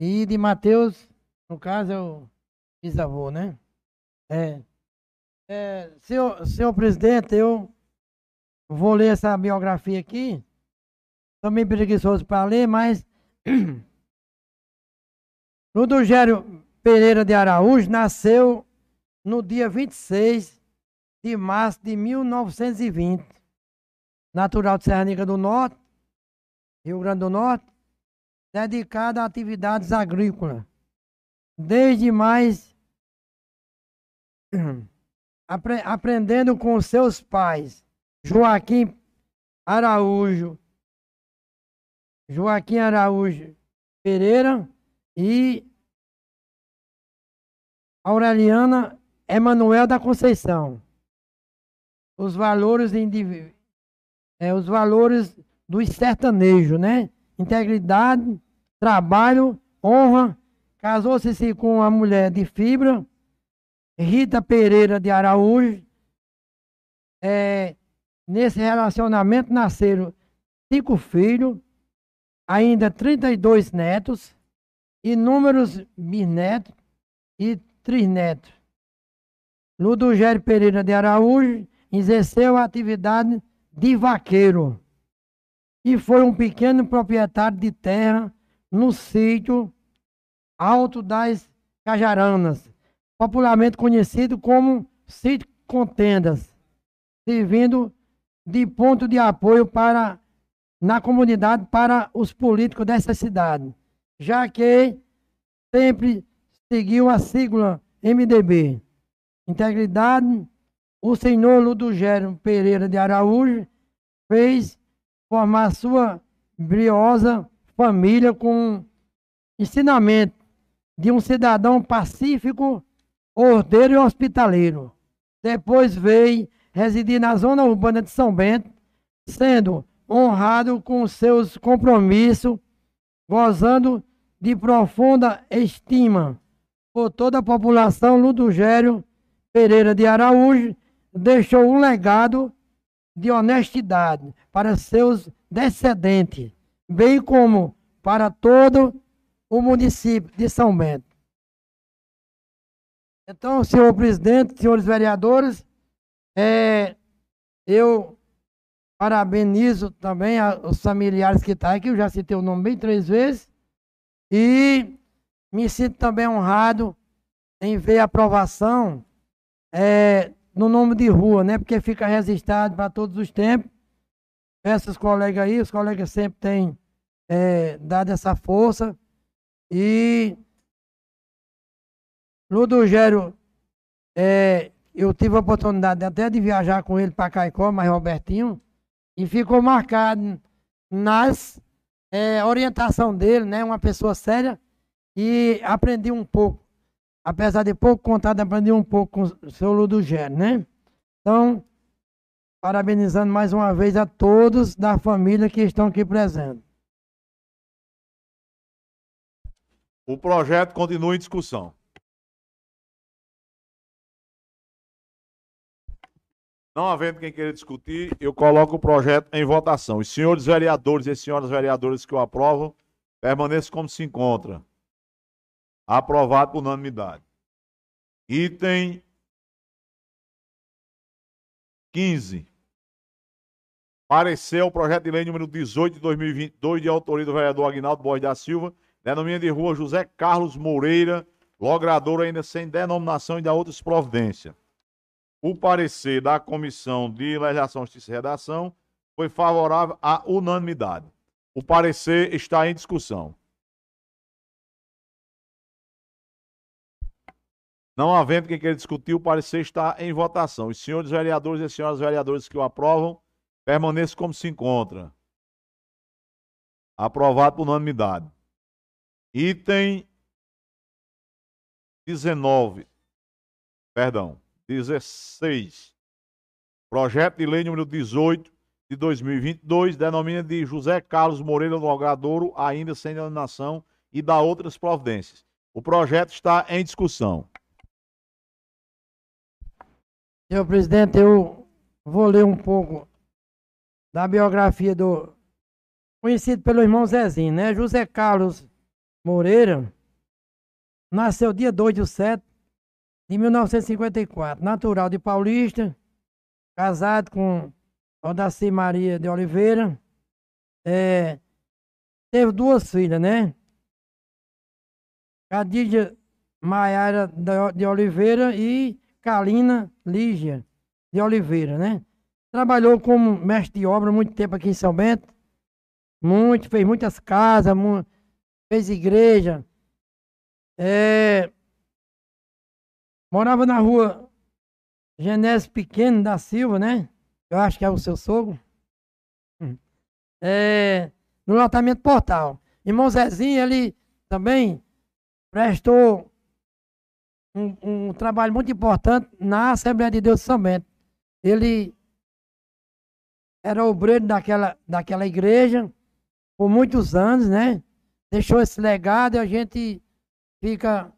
E de Mateus, no caso é o bisavô, né? É. É, senhor, senhor presidente, eu vou ler essa biografia aqui. Estou meio preguiçoso para ler, mas. Ludogério Pereira de Araújo nasceu no dia 26 de março de 1920. Natural de Serranica do Norte, Rio Grande do Norte, dedicado a atividades agrícolas. Desde mais. apre- aprendendo com seus pais, Joaquim Araújo, Joaquim Araújo Pereira e Aureliana Emanuel da Conceição. Os valores indivi- é, os valores do sertanejo, né? Integridade, trabalho, honra. Casou-se com uma mulher de fibra, Rita Pereira de Araújo. É, nesse relacionamento nasceram cinco filhos, ainda 32 netos, inúmeros bisnetos e trisnetos. Ludogério Pereira de Araújo exerceu a atividade de vaqueiro e foi um pequeno proprietário de terra no sítio Alto das Cajaranas, popularmente conhecido como sítio Contendas, servindo de ponto de apoio para na comunidade para os políticos dessa cidade, já que sempre seguiu a sigla MDB. Integridade, o senhor Ludogério Pereira de Araújo fez formar sua briosa família com ensinamento de um cidadão pacífico, ordeiro e hospitaleiro. Depois veio residir na zona urbana de São Bento, sendo honrado com seus compromissos, gozando de profunda estima por toda a população, Ludogério Pereira de Araújo deixou um legado de honestidade para seus descendentes, bem como para todo o município de São Bento. Então, senhor presidente, senhores vereadores, é, eu parabenizo também a- os familiares que estão aqui, eu já citei o nome bem três vezes, e me sinto também honrado em ver a aprovação é, no nome de rua, né? Porque fica registrado para todos os tempos. Os colegas aí, os colegas sempre têm é, dado essa força. E Ludogério, é, eu tive a oportunidade até de viajar com ele para Caicó, mas Robertinho, e ficou marcado nas é, orientação dele, né? Uma pessoa séria e aprendi um pouco. Apesar de pouco contado, aprendi um pouco com o seu Ludogério, né? Então, parabenizando mais uma vez a todos da família que estão aqui presentes. O projeto continua em discussão. Não havendo quem queira discutir, eu coloco o projeto em votação. Os senhores vereadores e senhoras vereadoras que o aprovam, permaneçam como se encontra. Aprovado por unanimidade. Item 15. Parecer o projeto de lei número 18 de 2022, de autoria do vereador Aguinaldo Borges da Silva, denomina de rua José Carlos Moreira, logrador ainda sem denominação e da outras providências. O parecer da Comissão de Legislação, Justiça e Redação foi favorável à unanimidade. O parecer está em discussão. Não havendo quem queira discutir, o parecer está em votação. Os senhores vereadores e as senhoras vereadoras que o aprovam, permaneçam como se encontra. Aprovado por unanimidade. Item 19. Perdão, 16. Projeto de lei número 18 de 2022, denomina de José Carlos Moreira Logradouro, ainda sem denominação, e da outras providências. O projeto está em discussão. Senhor presidente, eu vou ler um pouco da biografia do conhecido pelo irmão Zezinho, né? José Carlos Moreira nasceu dia 2 de 7 de 1954, natural de Paulista, casado com Odaci Maria de Oliveira. É, teve duas filhas, né? Cadídia Maiara de Oliveira e Kalina Lígia de Oliveira, né? Trabalhou como mestre de obra muito tempo aqui em São Bento. Muito, fez muitas casas, fez igreja. É, morava na rua Genésio Pequeno da Silva, né? Eu acho que é o seu sogro. Hum. É, no lotamento portal. Irmão Zezinho, ele também prestou um, um, trabalho muito importante na Assembleia de Deus de São Bento. Ele era obreiro daquela, daquela igreja por muitos anos, né? Deixou esse legado e a gente fica.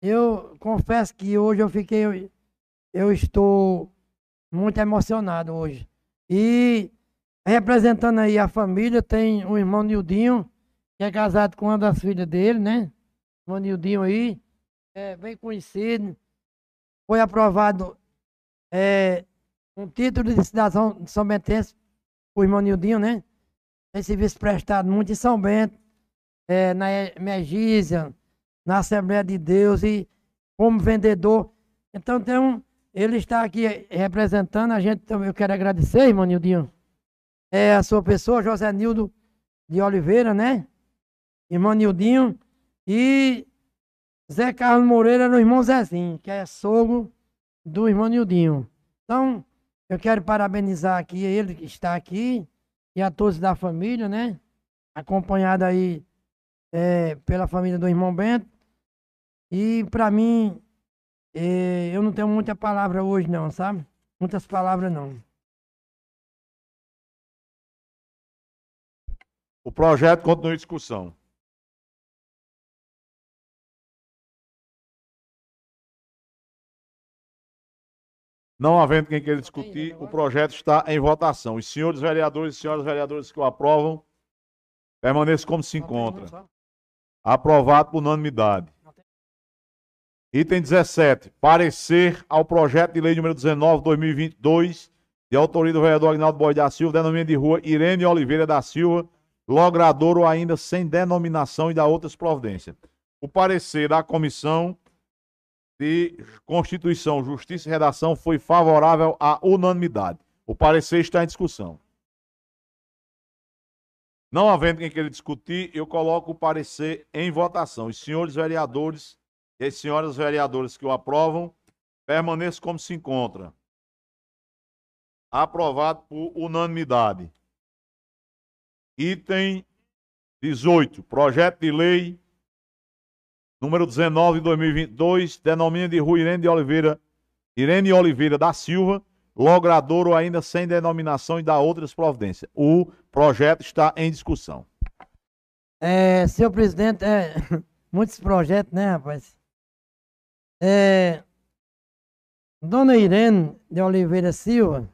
Eu confesso que hoje eu fiquei. Eu estou muito emocionado hoje. E representando aí a família, tem o irmão Nildinho, que é casado com uma das filhas dele, né? O Nildinho aí, é bem conhecido. Foi aprovado é, um título de cidadão de São Bentense, o irmão Nildinho, né? Tem serviço prestado muito em São Bento, é, na Megísia, na Assembleia de Deus e como vendedor. Então tem um, ele está aqui representando, a gente também, eu quero agradecer, irmão Nildinho, é a sua pessoa, José Nildo de Oliveira, né? Irmão Nildinho. E Zé Carlos Moreira no irmão Zezinho, que é sogro do irmão Nildinho. Então, eu quero parabenizar aqui ele que está aqui e a todos da família, né? Acompanhado aí é, pela família do irmão Bento. E para mim, é, eu não tenho muita palavra hoje não, sabe? Muitas palavras não. O projeto continua em discussão. Não havendo quem queira discutir, o projeto está em votação. Os senhores vereadores e senhoras vereadoras que o aprovam, permaneçam como se encontra. Aprovado por unanimidade. Item 17. Parecer ao projeto de lei número 19, 2022, de autoria do vereador Agnaldo Boy da Silva, denomina de rua Irene Oliveira da Silva, logrador ou ainda sem denominação e da outras providências. O parecer da comissão de Constituição, Justiça e Redação foi favorável à unanimidade. O parecer está em discussão. Não havendo quem queira discutir, eu coloco o parecer em votação. Os senhores vereadores e as senhoras vereadoras que o aprovam, permaneçam como se encontra. Aprovado por unanimidade. Item 18. Projeto de lei número 19 de 2022, denomina de Rua Irene de Oliveira, Irene Oliveira da Silva, logrador ou ainda sem denominação e da outras providências. O projeto está em discussão. É, senhor presidente, é, muitos projetos, né, rapaz? É, Dona Irene de Oliveira Silva,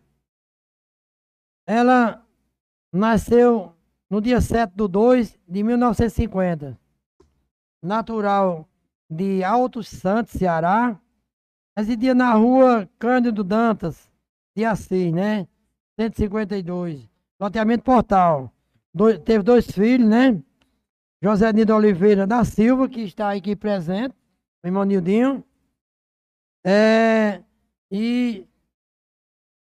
ela nasceu no dia 7 de 2 de 1950 natural de Alto Santos, Ceará, residia na rua Cândido Dantas, de Assis, né? 152. Loteamento Portal. Do, teve dois filhos, né? José Nido Oliveira da Silva, que está aqui presente, o irmão Nildinho. É, e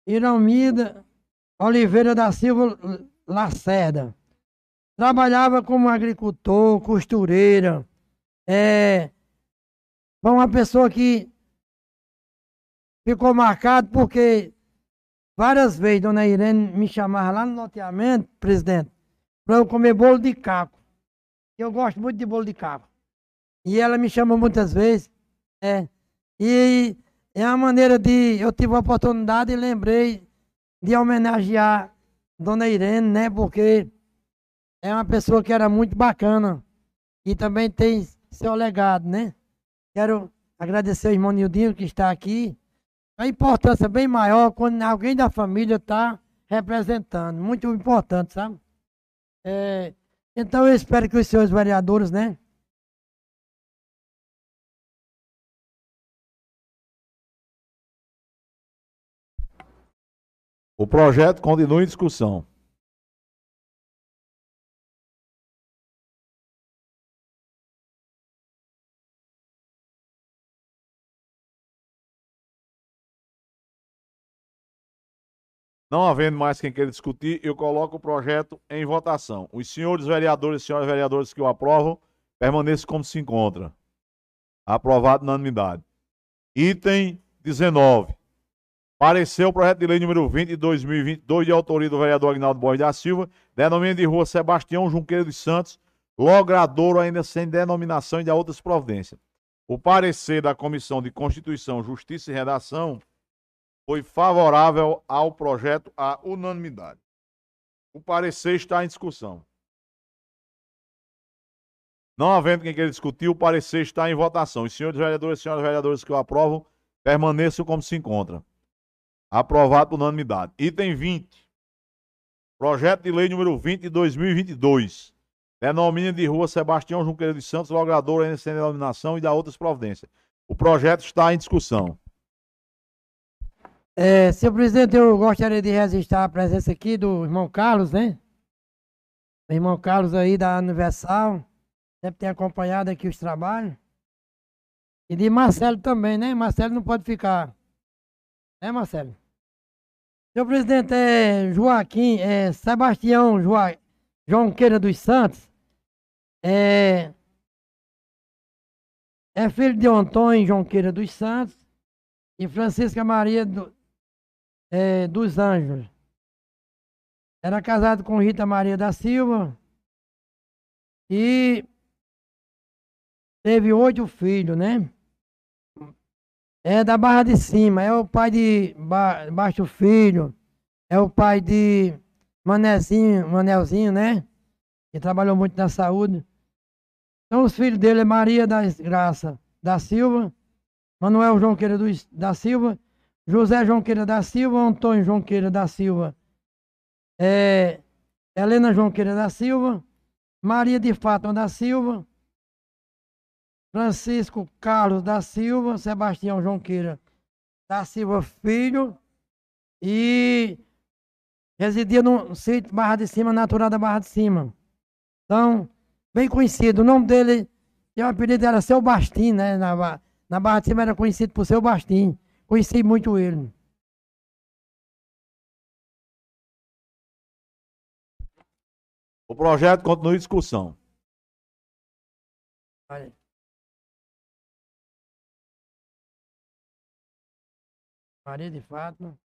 Iramida Oliveira da Silva Lacerda. Trabalhava como agricultor, costureira, é, foi uma pessoa que ficou marcado porque várias vezes Dona Irene me chamava lá no loteamento, presidente, para eu comer bolo de caco. Eu gosto muito de bolo de cabo. E ela me chama muitas vezes. É. E é uma maneira de. Eu tive a oportunidade e lembrei de homenagear Dona Irene, né? Porque é uma pessoa que era muito bacana. E também tem seu legado, né? Quero agradecer ao irmão Nildinho que está aqui. A importância bem maior quando alguém da família está representando. Muito importante, sabe? É, então eu espero que os senhores vereadores, né? O projeto continua em discussão. Não havendo mais quem queira discutir, eu coloco o projeto em votação. Os senhores vereadores e senhoras vereadoras que o aprovam, permaneçam como se encontra. Aprovado na unanimidade. Item 19. Pareceu o projeto de lei número 20 de 2022, de autoria do vereador Agnaldo Borges da Silva, denomina de rua Sebastião Junqueira dos Santos, logradouro ainda sem denominação e de outras providências. O parecer da Comissão de Constituição, Justiça e Redação foi favorável ao projeto à unanimidade. O parecer está em discussão. Não havendo quem queira discutir, o parecer está em votação. Os senhores vereadores e senhoras vereadoras que o aprovam, permaneçam como se encontram. Aprovado por unanimidade. Item 20. Projeto de lei número 20 de 2022. Denomina de rua Sebastião Junqueira dos Santos, logrador ainda sem denominação e da outras providências. O projeto está em discussão. É, senhor presidente, eu gostaria de registrar a presença aqui do irmão Carlos, né? O irmão Carlos aí da Universal, sempre tem acompanhado aqui os trabalhos. E de Marcelo também, né? Marcelo não pode ficar. Né, Marcelo? Senhor presidente, é Joaquim, é Sebastião Joa, João dos Santos, é, é filho de Antônio João dos Santos e Francisca Maria do, é, dos Anjos. Era casado com Rita Maria da Silva e teve oito filhos, né? É da Barra de Cima, é o pai de ba Baixo Filho, é o pai de Manezinho, Manelzinho, né? Que trabalhou muito na saúde. Então os filhos dele é Maria da Graça da Silva, Manuel João Queira da Silva José Jonqueira da Silva, Antônio Jonqueira da Silva, é, Helena Jonqueira da Silva, Maria de Fátima da Silva, Francisco Carlos da Silva, Sebastião Jonqueira da Silva Filho e residia no sítio Barra de Cima, natural da Barra de Cima. Então, bem conhecido. O nome dele, o apelido era Seu Bastim, né? Na, na Barra de Cima era conhecido por Seu Bastim. Conheci muito ele. O projeto continua em discussão. Maria de Fátima.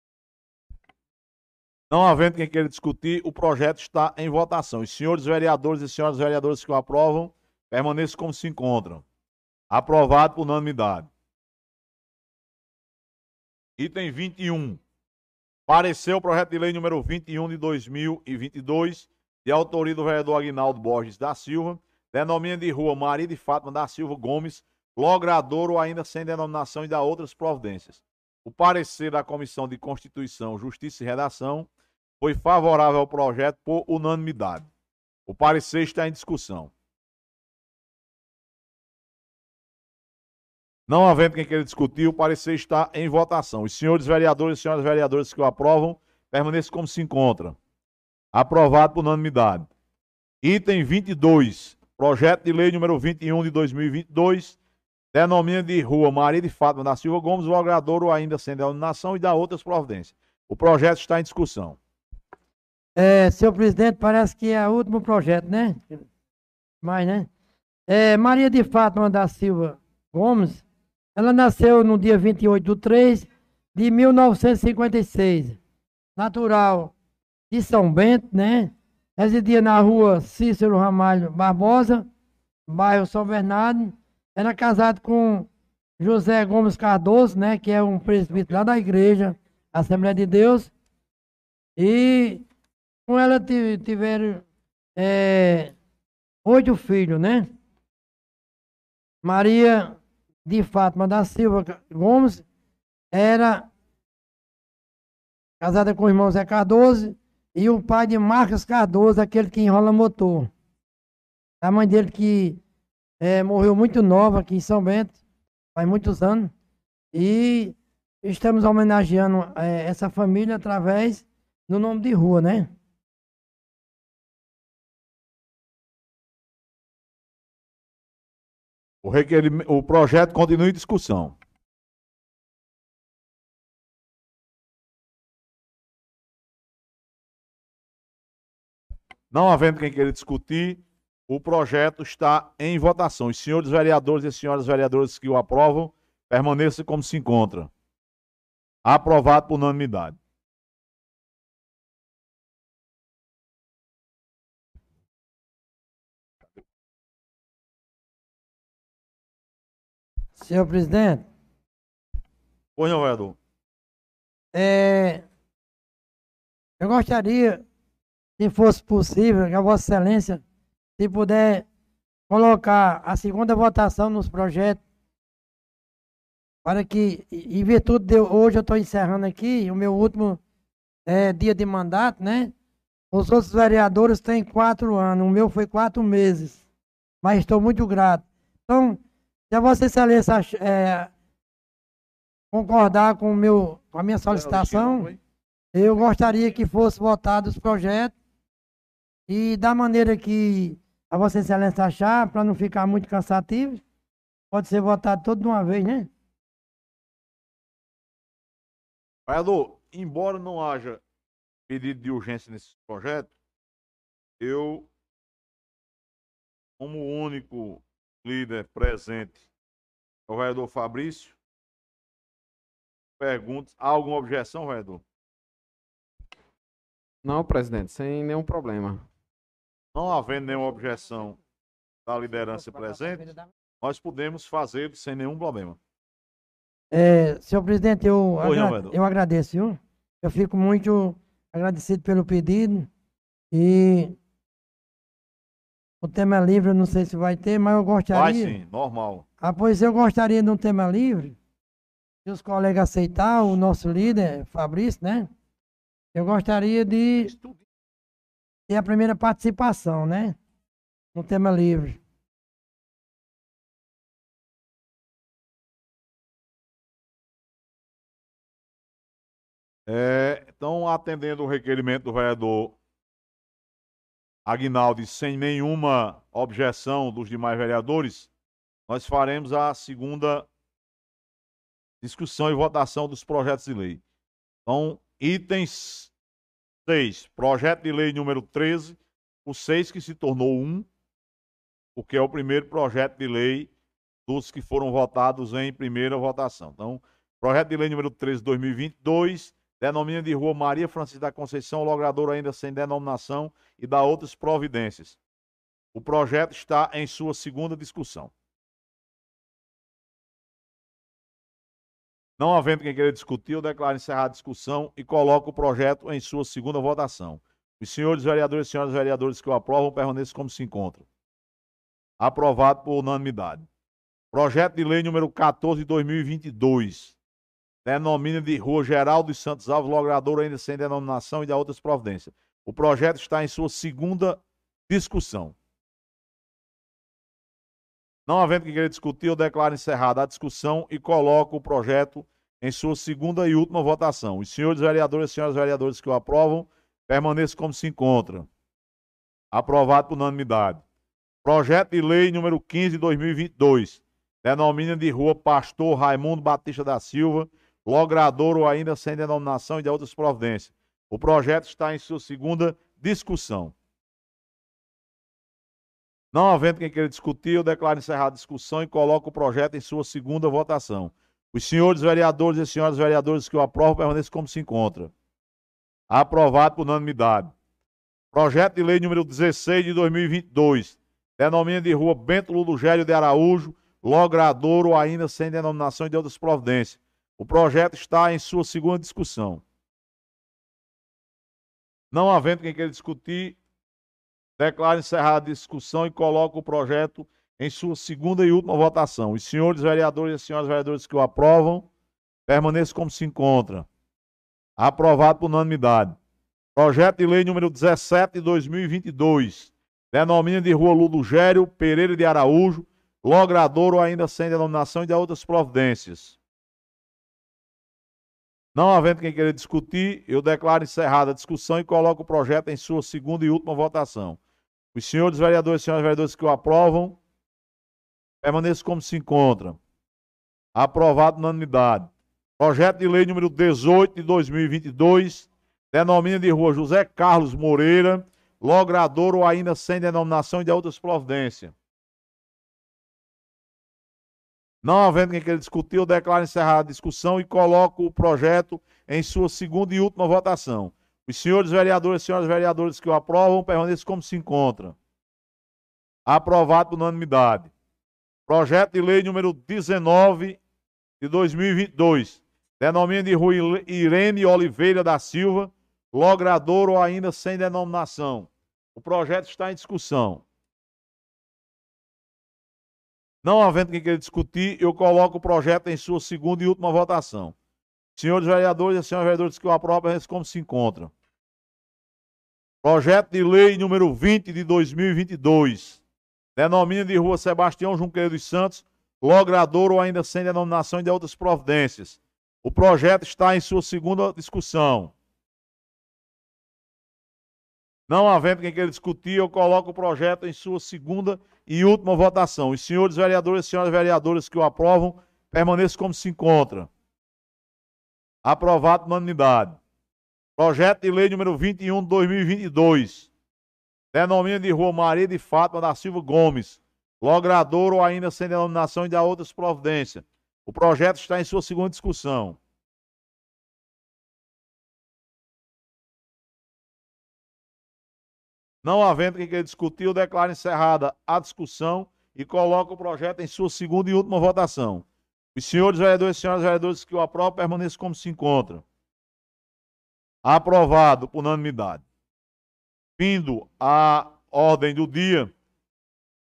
Não havendo quem queira discutir, o projeto está em votação. Os senhores vereadores e senhoras vereadoras que o aprovam, permaneçam como se encontram. Aprovado por unanimidade. Item 21. Pareceu o projeto de lei número 21 de 2022, de autoria do vereador Aguinaldo Borges da Silva, denomina de rua Maria de Fátima da Silva Gomes, logrador ou ainda sem denominação e da outras providências. O parecer da Comissão de Constituição, Justiça e Redação foi favorável ao projeto por unanimidade. O parecer está em discussão. Não havendo quem queira discutir, o parecer está em votação. Os senhores vereadores e senhoras vereadoras que o aprovam, permaneçam como se encontram. Aprovado por unanimidade. Item 22. Projeto de lei número 21 de 2022. Denomina de rua Maria de Fátima da Silva Gomes, ou ainda sem denominação e da outras providências. O projeto está em discussão. É, senhor presidente, parece que é o último projeto, né? Mas, né? É, Maria de Fátima da Silva Gomes ela nasceu no dia 28 de 3 de 1956. Natural de São Bento, né? Residia na rua Cícero Ramalho Barbosa, bairro São Bernardo. Era casado com José Gomes Cardoso, né? Que é um presbítero lá da igreja Assembleia de Deus. E com ela ti- tiveram é, oito filhos, né? Maria de Fátima da Silva Gomes era casada com o irmão Zé Cardoso e o pai de Marcos Cardoso, aquele que enrola motor. A mãe dele que eh, morreu muito nova aqui em São Bento, faz muitos anos. E estamos homenageando eh, essa família através do nome de rua, né? O, requerim- o projeto continua em discussão. Não havendo quem queira discutir, o projeto está em votação. Os senhores vereadores e senhoras vereadoras que o aprovam, permaneçam como se encontra. Aprovado por unanimidade. Senhor presidente, Pois não, vereador. eh, eu gostaria, se fosse possível, que a Vossa Excelência, se puder colocar a segunda votação nos projetos, para que, em virtude de hoje eu estou encerrando aqui, o meu último eh, dia de mandato, né? Os outros vereadores têm quatro anos, o meu foi quatro meses, mas estou muito grato. Então, se a Vossa Excelência eh, concordar com, meu, com a minha solicitação, eu gostaria que fosse votado os projetos e da maneira que a Vossa Excelência achar, para não ficar muito cansativo, pode ser votado todo de uma vez, né? Vereador, embora não haja pedido de urgência nesse projeto, eu, como único líder presente, o vereador Fabrício, pergunto, há alguma objeção, vereador? Não, presidente, sem nenhum problema. Não havendo nenhuma objeção da liderança presente, nós podemos fazer sem nenhum problema. É, senhor presidente, eu, não, agra- vereador. eu agradeço, viu? Eu fico muito agradecido pelo pedido e o tema livre, eu não sei se vai ter, mas eu Vai gostaria. sim, normal. Ah, pois eu gostaria de um tema livre. Se os colegas aceitar, o nosso líder, Fabrício, né? Eu gostaria de ter a primeira participação, né? No tema livre. É, então, atendendo o requerimento do vereador Aguinaldo e sem nenhuma objeção dos demais vereadores, nós faremos a segunda discussão e votação dos projetos de lei. Então, itens 6, projeto de lei número 13, o 6 que se tornou 1, porque é o primeiro projeto de lei dos que foram votados em primeira votação. Então, projeto de lei número 13, 2022, denomina de rua Maria Francisca da Conceição, logrador ainda sem denominação e dá outras providências. O projeto está em sua segunda discussão. Não havendo quem queira discutir, eu declaro encerrada a discussão e coloco o projeto em sua segunda votação. Os senhores vereadores e senhoras vereadores que o aprovam permaneçam como se encontram. Aprovado por unanimidade. Projeto de lei número 14 de 2022 denomina de Rua Geraldo Santos Alves, logrador ainda sem denominação e dá outras providências. O projeto está em sua segunda discussão. Não havendo que queira discutir, eu declaro encerrada a discussão e coloco o projeto em sua segunda e última votação. Os senhores vereadores e senhoras vereadores que o aprovam, permaneçam como se encontram. Aprovado por unanimidade. Projeto de lei número 15 de 2022. Denomina de rua Pastor Raimundo Batista da Silva, logrador ou ainda sem denominação e de outras providências. O projeto está em sua segunda discussão. Não havendo quem queira discutir, eu declaro encerrada a discussão e coloco o projeto em sua segunda votação. Os senhores vereadores e senhoras vereadoras que o aprovam permaneçam como se encontra. Aprovado por unanimidade. Projeto de lei número 16 de 2022. denomina de rua Bento Ludogério de Araújo, logradouro ainda sem denominação de outras providências. O projeto está em sua segunda discussão. Não havendo quem queira discutir, declaro encerrada a discussão e coloco o projeto em sua segunda e última votação. Os senhores vereadores e as senhoras vereadoras que o aprovam, permaneçam como se encontra. Aprovado por unanimidade. Projeto de lei número 17 de 2022. Denomina de rua Ludogério Pereira de Araújo, logradouro ainda sem denominação e de outras providências. Não havendo quem queira discutir, eu declaro encerrada a discussão e coloco o projeto em sua segunda e última votação. Os senhores vereadores e senhoras vereadoras que o aprovam, permaneçam como se encontram. Aprovado na unanimidade. Projeto de lei número 18 de 2022, denomina de rua José Carlos Moreira, logrador ou ainda sem denominação e de outras providências. Não havendo quem queira discutir, eu declaro encerrada a discussão e coloco o projeto em sua segunda e última votação. Os senhores vereadores e senhoras vereadoras que o aprovam, permaneçam como se encontram. Aprovado por unanimidade. Projeto de lei número 19 de 2022. Denomina de rua Irene Oliveira da Silva, logrador ou ainda sem denominação. O projeto está em discussão. Não havendo quem queira discutir, eu coloco o projeto em sua segunda e última votação. Senhores vereadores e senhores vereadores que o aprovam, como se encontram. Projeto de lei número 20 de 2022. Denomina de rua Sebastião Junqueiro dos Santos, logrador ou ainda sem denominação e de outras providências. O projeto está em sua segunda discussão. Não havendo quem queira discutir, eu coloco o projeto em sua segunda e última votação. Os senhores vereadores e senhoras vereadoras que o aprovam, permaneçam como se encontra. Aprovado na unanimidade. Projeto de lei número 21 de 2022. Denomina de rua Maria de Fátima da Silva Gomes. Logrador ou ainda sem denominação e de outras providências. O projeto está em sua segunda discussão. Não havendo quem queira discutir, eu declaro encerrada a discussão e coloco o projeto em sua segunda e última votação. Os senhores vereadores e senhoras vereadoras que o aprovam permaneçam como se encontram. Aprovado por unanimidade. Vindo a ordem do dia,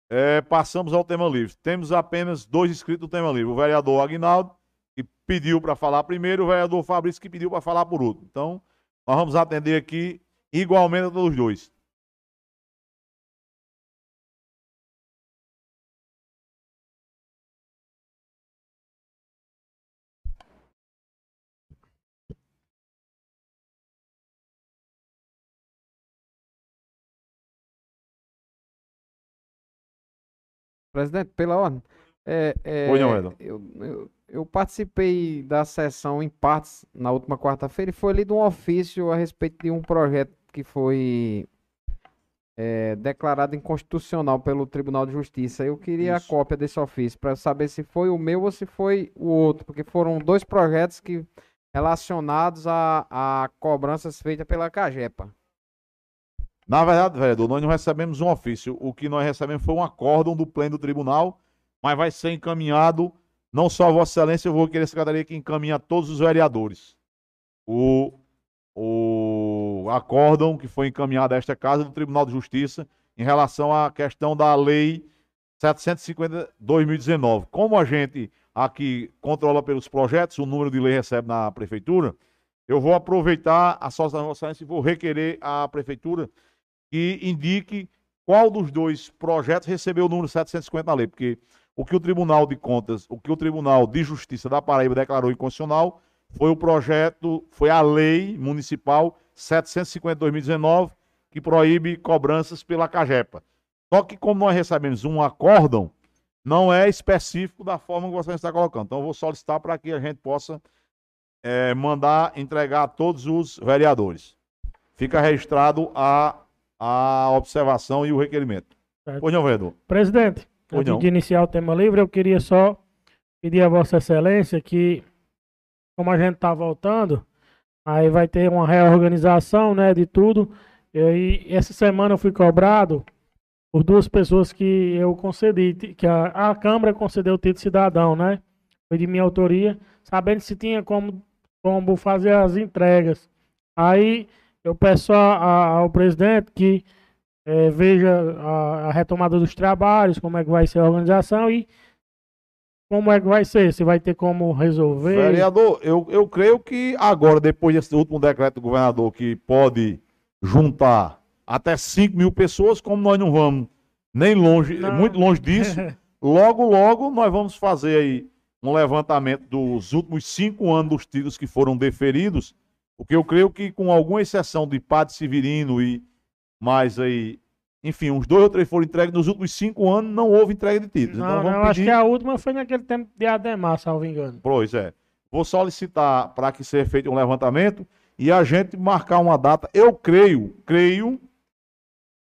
é, passamos ao tema livre. Temos apenas dois inscritos no tema livre. O vereador Aguinaldo, que pediu para falar primeiro, e o vereador Fabrício, que pediu para falar por último. Então, nós vamos atender aqui igualmente a todos os dois. Presidente, pela ordem. É, é, Oi, não, Edson. eu, eu, eu participei da sessão em partes na última quarta-feira e foi lido um ofício a respeito de um projeto que foi é, declarado inconstitucional pelo Tribunal de Justiça. Eu queria Isso. a cópia desse ofício para saber se foi o meu ou se foi o outro, porque foram dois projetos que relacionados a, a cobranças feitas pela Cagepa. Na verdade, vereador, nós não recebemos um ofício. O que nós recebemos foi um acórdão do pleno do tribunal, mas vai ser encaminhado, não só a Vossa Excelência, eu vou querer a secretaria que encaminha todos os vereadores. O, o acórdão que foi encaminhado a esta casa do Tribunal de Justiça em relação à questão da lei 750-2019. Como a gente aqui controla pelos projetos, o número de lei recebe na prefeitura, eu vou aproveitar a sócia da Vossa Excelência e vou requerer à prefeitura que indique qual dos dois projetos recebeu o número 750 na lei, porque o que o Tribunal de Contas, o que o Tribunal de Justiça da Paraíba declarou inconstitucional foi o projeto, foi a lei municipal 750 de 2019, que proíbe cobranças pela Cagepa. Só que como nós recebemos um acórdão, não é específico da forma que você está colocando. Então eu vou solicitar para que a gente possa eh, mandar entregar a todos os vereadores. Fica registrado a a observação e o requerimento. Certo. Pois não, vereador? Presidente, Pois antes não. de iniciar o tema livre, eu queria só pedir a Vossa Excelência que, como a gente está voltando, aí vai ter uma reorganização, né, de tudo. E aí, essa semana eu fui cobrado por duas pessoas que eu concedi, que a, a Câmara concedeu o título de cidadão, né? Foi de minha autoria, sabendo se tinha como, como fazer as entregas. Aí eu peço a, a, ao presidente que é, veja a, a, retomada dos trabalhos, como é que vai ser a organização e como é que vai ser, se vai ter como resolver. Vereador, eu, eu creio que agora, depois desse último decreto do governador, que pode juntar até 5 mil pessoas, como nós não vamos nem longe, não. muito longe disso, logo, logo nós vamos fazer aí um levantamento dos últimos cinco anos dos títulos que foram deferidos, porque eu creio que com alguma exceção de Padre Severino e mais aí, enfim, uns dois ou três foram entregues nos últimos cinco anos, não houve entrega de títulos. Não, então, não, eu pedir... acho que a última foi naquele tempo de Ademar, salvo engano. Pois é. Vou solicitar para que seja feito um levantamento e a gente marcar uma data. Eu creio, creio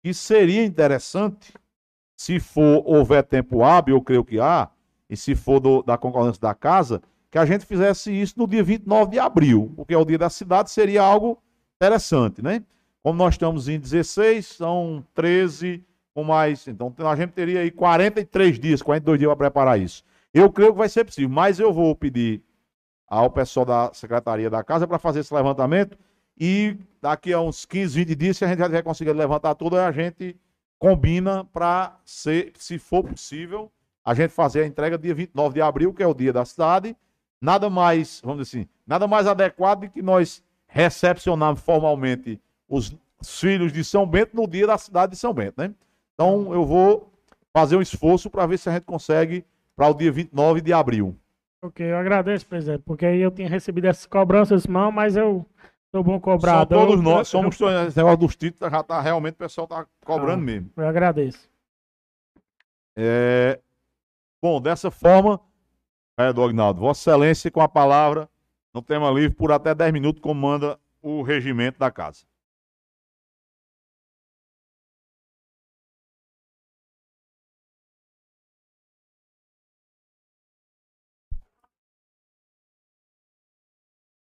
que seria interessante, se for houver tempo hábil, eu creio que há, e se for do, da concordância da casa, que a gente fizesse isso no dia 29 de abril, porque é o dia da cidade, seria algo interessante, né? Como nós estamos em 16, são 13 com mais. Então a gente teria aí 43 dias, 42 dias para preparar isso. Eu creio que vai ser possível, mas eu vou pedir ao pessoal da Secretaria da Casa para fazer esse levantamento e daqui a uns 15, 20 dias, se a gente já tiver conseguido levantar tudo, a gente combina para, se for possível, a gente fazer a entrega dia 29 de abril, que é o dia da cidade. Nada mais, vamos dizer assim, nada mais adequado do que nós recepcionarmos formalmente os filhos de São Bento no dia da cidade de São Bento, né? Então eu vou fazer um esforço para ver se a gente consegue para o dia 29 de abril. Ok, eu agradeço, presidente, porque aí eu tinha recebido essas cobranças, mão, mas eu sou bom cobrador. São todos nós, somos eu, esse negócio dos títulos, já tá realmente o pessoal tá cobrando ah, mesmo. Eu agradeço. É, Bom, dessa forma, vereador Agnaldo, Vossa Excelência, com a palavra, no tema livre, por até 10 minutos, comanda o regimento da casa.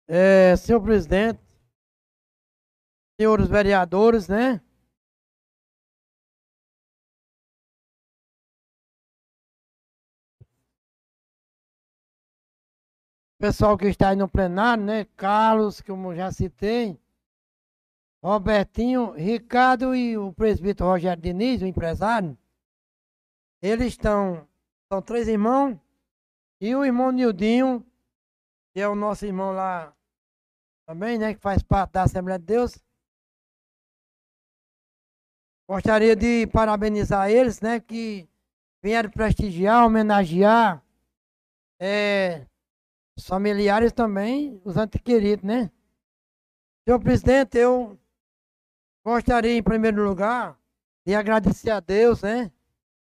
É, senhor presidente, senhores vereadores, né? Pessoal que está aí no plenário, né? Carlos, como já citei, Robertinho, Ricardo e o presbítero Rogério Diniz, o empresário. Eles estão, são três irmãos, e o irmão Nildinho, que é o nosso irmão lá também, né? Que faz parte da Assembleia de Deus. Gostaria de parabenizar eles, né? Que vieram prestigiar, homenagear. É, os familiares também, os antequeridos, né? Senhor presidente, eu gostaria, em primeiro lugar, de agradecer a Deus, né?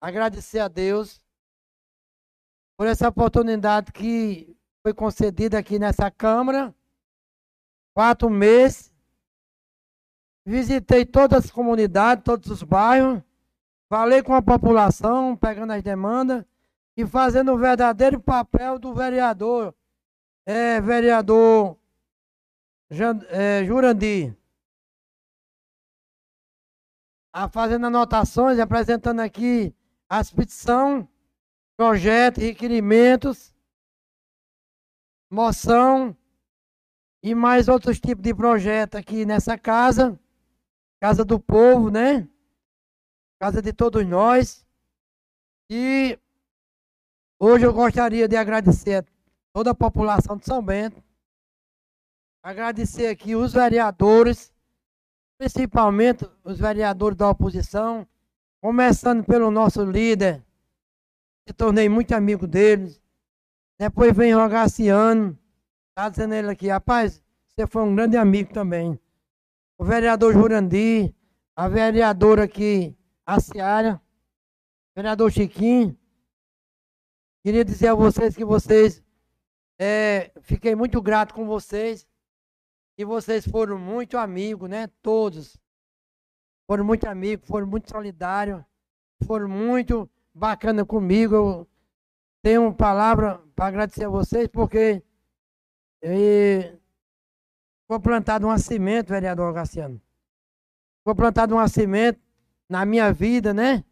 Agradecer a Deus por essa oportunidade que foi concedida aqui nessa Câmara. Quatro meses. Visitei todas as comunidades, todos os bairros. Falei com a população, pegando as demandas e fazendo o verdadeiro papel do vereador é, vereador é, Jurandir, a fazendo anotações, apresentando aqui as petições, projetos, requerimentos, moção e mais outros tipos de projetos aqui nessa casa, casa do povo, né? Casa de todos nós. E hoje eu gostaria de agradecer toda a população de São Bento. Agradecer aqui os vereadores, principalmente os vereadores da oposição, começando pelo nosso líder, que tornei muito amigo deles. Depois vem o Rogaciano, tá dizendo ele aqui, rapaz, você foi um grande amigo também. O vereador Jurandir, a vereadora aqui, a Seara, vereador Chiquinho. Queria dizer a vocês que vocês é, fiquei muito grato com vocês. E vocês foram muito amigos, né? Todos. Foram muito amigos, foram muito solidários, foram muito bacana comigo. Eu tenho uma palavra para agradecer a vocês, porque foi plantado uma semente, vereador Garciano. Foi plantado uma semente na minha vida, né?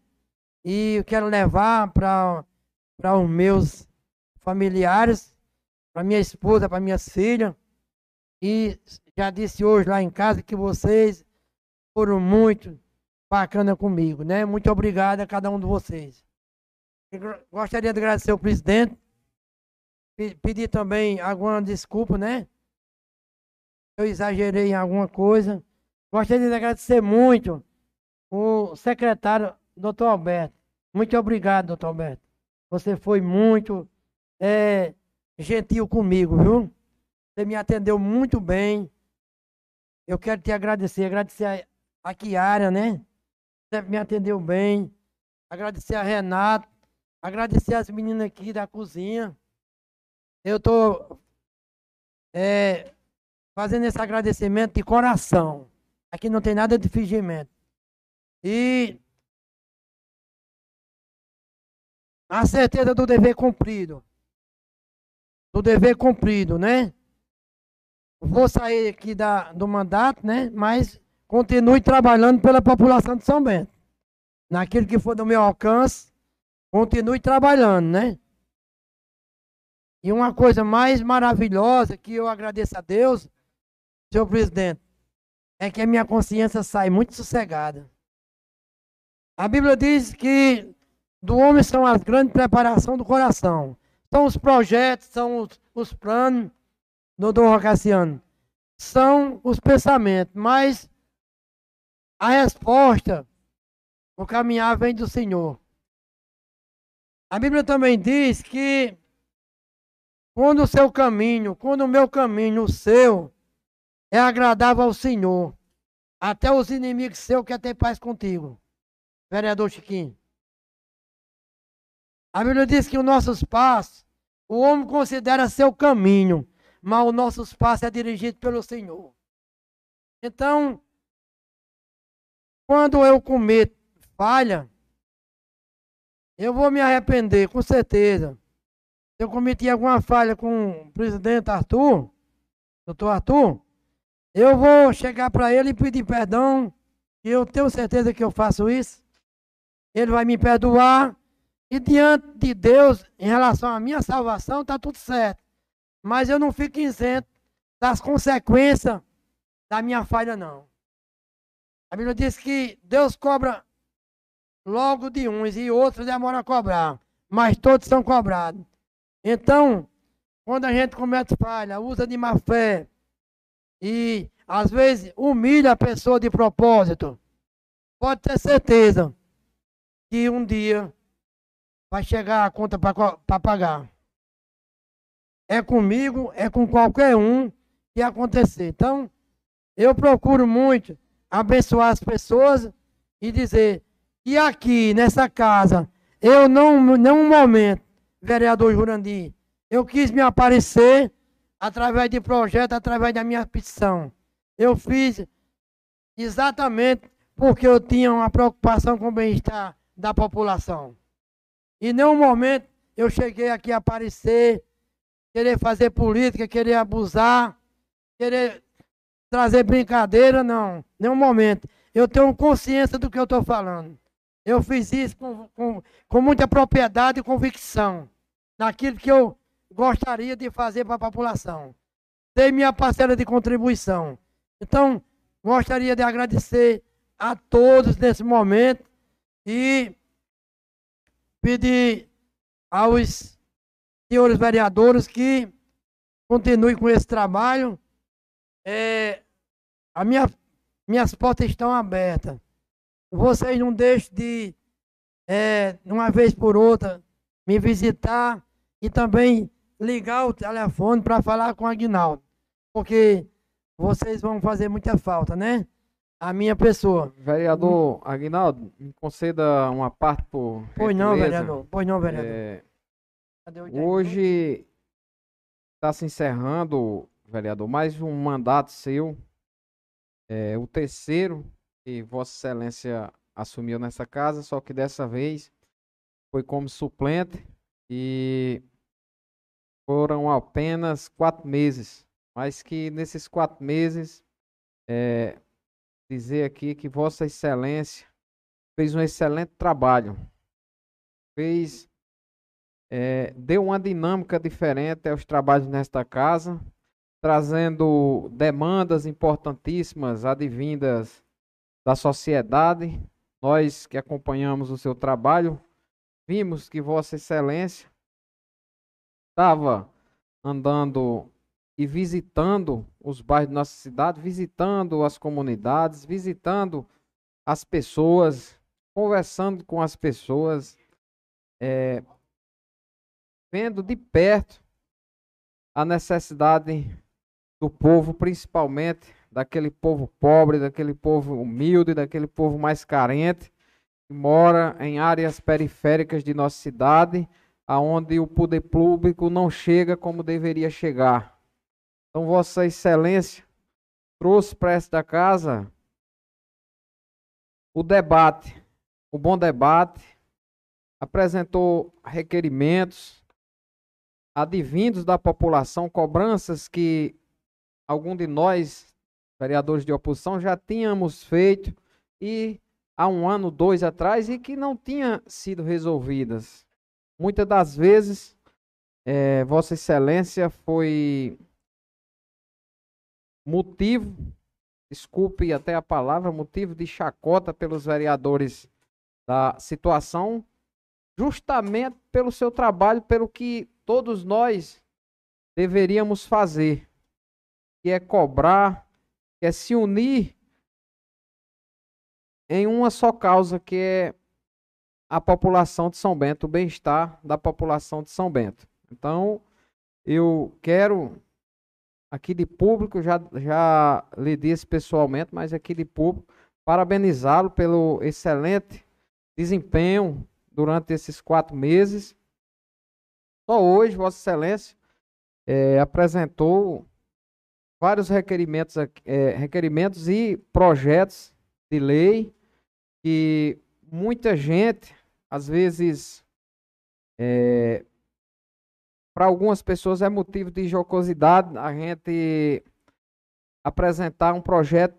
E eu quero levar para os meus familiares, para minha esposa, para minhas filhas. E já disse hoje lá em casa que vocês foram muito bacana comigo, né? Muito obrigado a cada um de vocês. Gostaria de agradecer ao presidente, pedir também alguma desculpa, né? Eu exagerei em alguma coisa. Gostaria de agradecer muito o secretário, doutor Alberto. Muito obrigado, doutor Alberto. Você foi muito é, gentil comigo, viu? Você me atendeu muito bem. Eu quero te agradecer, agradecer a, a Kiara, né? Você me atendeu bem. Agradecer a Renato, agradecer as meninas aqui da cozinha. Eu tô é, fazendo esse agradecimento de coração. Aqui não tem nada de fingimento. E a certeza do dever cumprido. Do dever cumprido, né? Vou sair aqui da, do mandato, né? Mas continue trabalhando pela população de São Bento. Naquilo que for do meu alcance, continue trabalhando, né? E uma coisa mais maravilhosa que eu agradeço a Deus, senhor presidente, é que a minha consciência sai muito sossegada. A Bíblia diz que do homem são as grandes preparações do coração. São os projetos, são os, os planos do Dom Rocassiano. São os pensamentos, mas a resposta, o caminhar vem do Senhor. A Bíblia também diz que quando o seu caminho, quando o meu caminho, o seu, é agradável ao Senhor, até os inimigos seus querem ter paz contigo. Vereador Chiquinho. A Bíblia diz que os nossos passos, o homem considera seu caminho, mas os nossos passos é dirigido pelo Senhor. Então, quando eu cometo falha, eu vou me arrepender, com certeza. Se eu cometi alguma falha com o presidente Arthur, doutor Arthur, eu vou chegar para ele e pedir perdão, e eu tenho certeza que eu faço isso. Ele vai me perdoar. E diante de Deus, em relação à minha salvação, está tudo certo. Mas eu não fico isento das consequências da minha falha, não. A Bíblia diz que Deus cobra logo de uns e outros demora a cobrar. Mas todos são cobrados. Então, quando a gente comete falha, usa de má fé e às vezes humilha a pessoa de propósito, pode ter certeza que um dia vai chegar a conta para pagar. É comigo, é com qualquer um que acontecer. Então, eu procuro muito abençoar as pessoas e dizer que aqui nessa casa eu não, nenhum momento, vereador Jurandir, eu quis me aparecer através de projeto, através da minha petição. Eu fiz exatamente porque eu tinha uma preocupação com o bem-estar da população. Em nenhum momento eu cheguei aqui a aparecer, querer fazer política, querer abusar, querer trazer brincadeira, não. Nenhum momento. Eu tenho consciência do que eu estou falando. Eu fiz isso com, com, com muita propriedade e convicção naquilo que eu gostaria de fazer para a população. Dei minha parcela de contribuição. Então, gostaria de agradecer a todos nesse momento e pedir aos senhores vereadores que continuem com esse trabalho. É, a minha, minhas portas estão abertas. Vocês não deixem de, é, uma vez por outra, me visitar e também ligar o telefone para falar com o Aguinaldo. Porque vocês vão fazer muita falta, né? A minha pessoa. Vereador Aguinaldo, me conceda uma parte por. Pois não, vereador. Pois não, vereador. É, hoje está se encerrando, vereador, mais um mandato seu. É, o terceiro que Vossa Excelência assumiu nessa casa, só que dessa vez foi como suplente e foram apenas quatro meses. Mas que nesses quatro meses é, dizer aqui que Vossa Excelência fez um excelente trabalho. Fez é, deu uma dinâmica diferente aos trabalhos nesta casa, trazendo demandas importantíssimas advindas da sociedade. Nós que acompanhamos o seu trabalho, vimos que Vossa Excelência estava andando e visitando os bairros da nossa cidade, visitando as comunidades, visitando as pessoas, conversando com as pessoas, é, vendo de perto a necessidade do povo, principalmente daquele povo pobre, daquele povo humilde, daquele povo mais carente, que mora em áreas periféricas de nossa cidade, aonde o poder público não chega como deveria chegar. Então, Vossa Excelência trouxe para esta casa o debate, o bom debate, apresentou requerimentos advindos da população, cobranças que algum de nós, vereadores de oposição, já tínhamos feito e há um ano, dois atrás, e que não tinha sido resolvidas. Muitas das vezes, é, Vossa Excelência foi motivo, desculpe até a palavra, motivo de chacota pelos vereadores da situação, justamente pelo seu trabalho, pelo que todos nós deveríamos fazer, que é cobrar, que é se unir em uma só causa, que é a população de São Bento, o bem-estar da população de São Bento. Então, eu quero aqui de público, já, já lhe disse pessoalmente, mas aqui de público, parabenizá-lo pelo excelente desempenho durante esses quatro meses. Só hoje, Vossa Excelência é, apresentou vários requerimentos, é, requerimentos e projetos de lei que muita gente, às vezes, é, para algumas pessoas é motivo de jocosidade a gente apresentar um projeto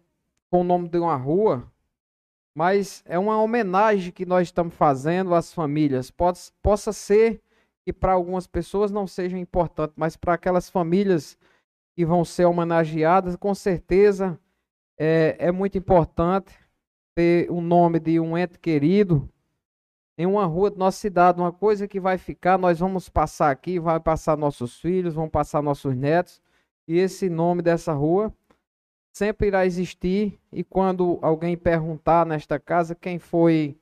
com o nome de uma rua, mas é uma homenagem que nós estamos fazendo às famílias. Pode, possa ser que para algumas pessoas não seja importante, mas para aquelas famílias que vão ser homenageadas, com certeza é, é muito importante ter o nome de um ente querido em uma rua de nossa cidade, uma coisa que vai ficar, nós vamos passar aqui, vai passar nossos filhos, vão passar nossos netos, e esse nome dessa rua sempre irá existir, e quando alguém perguntar nesta casa quem foi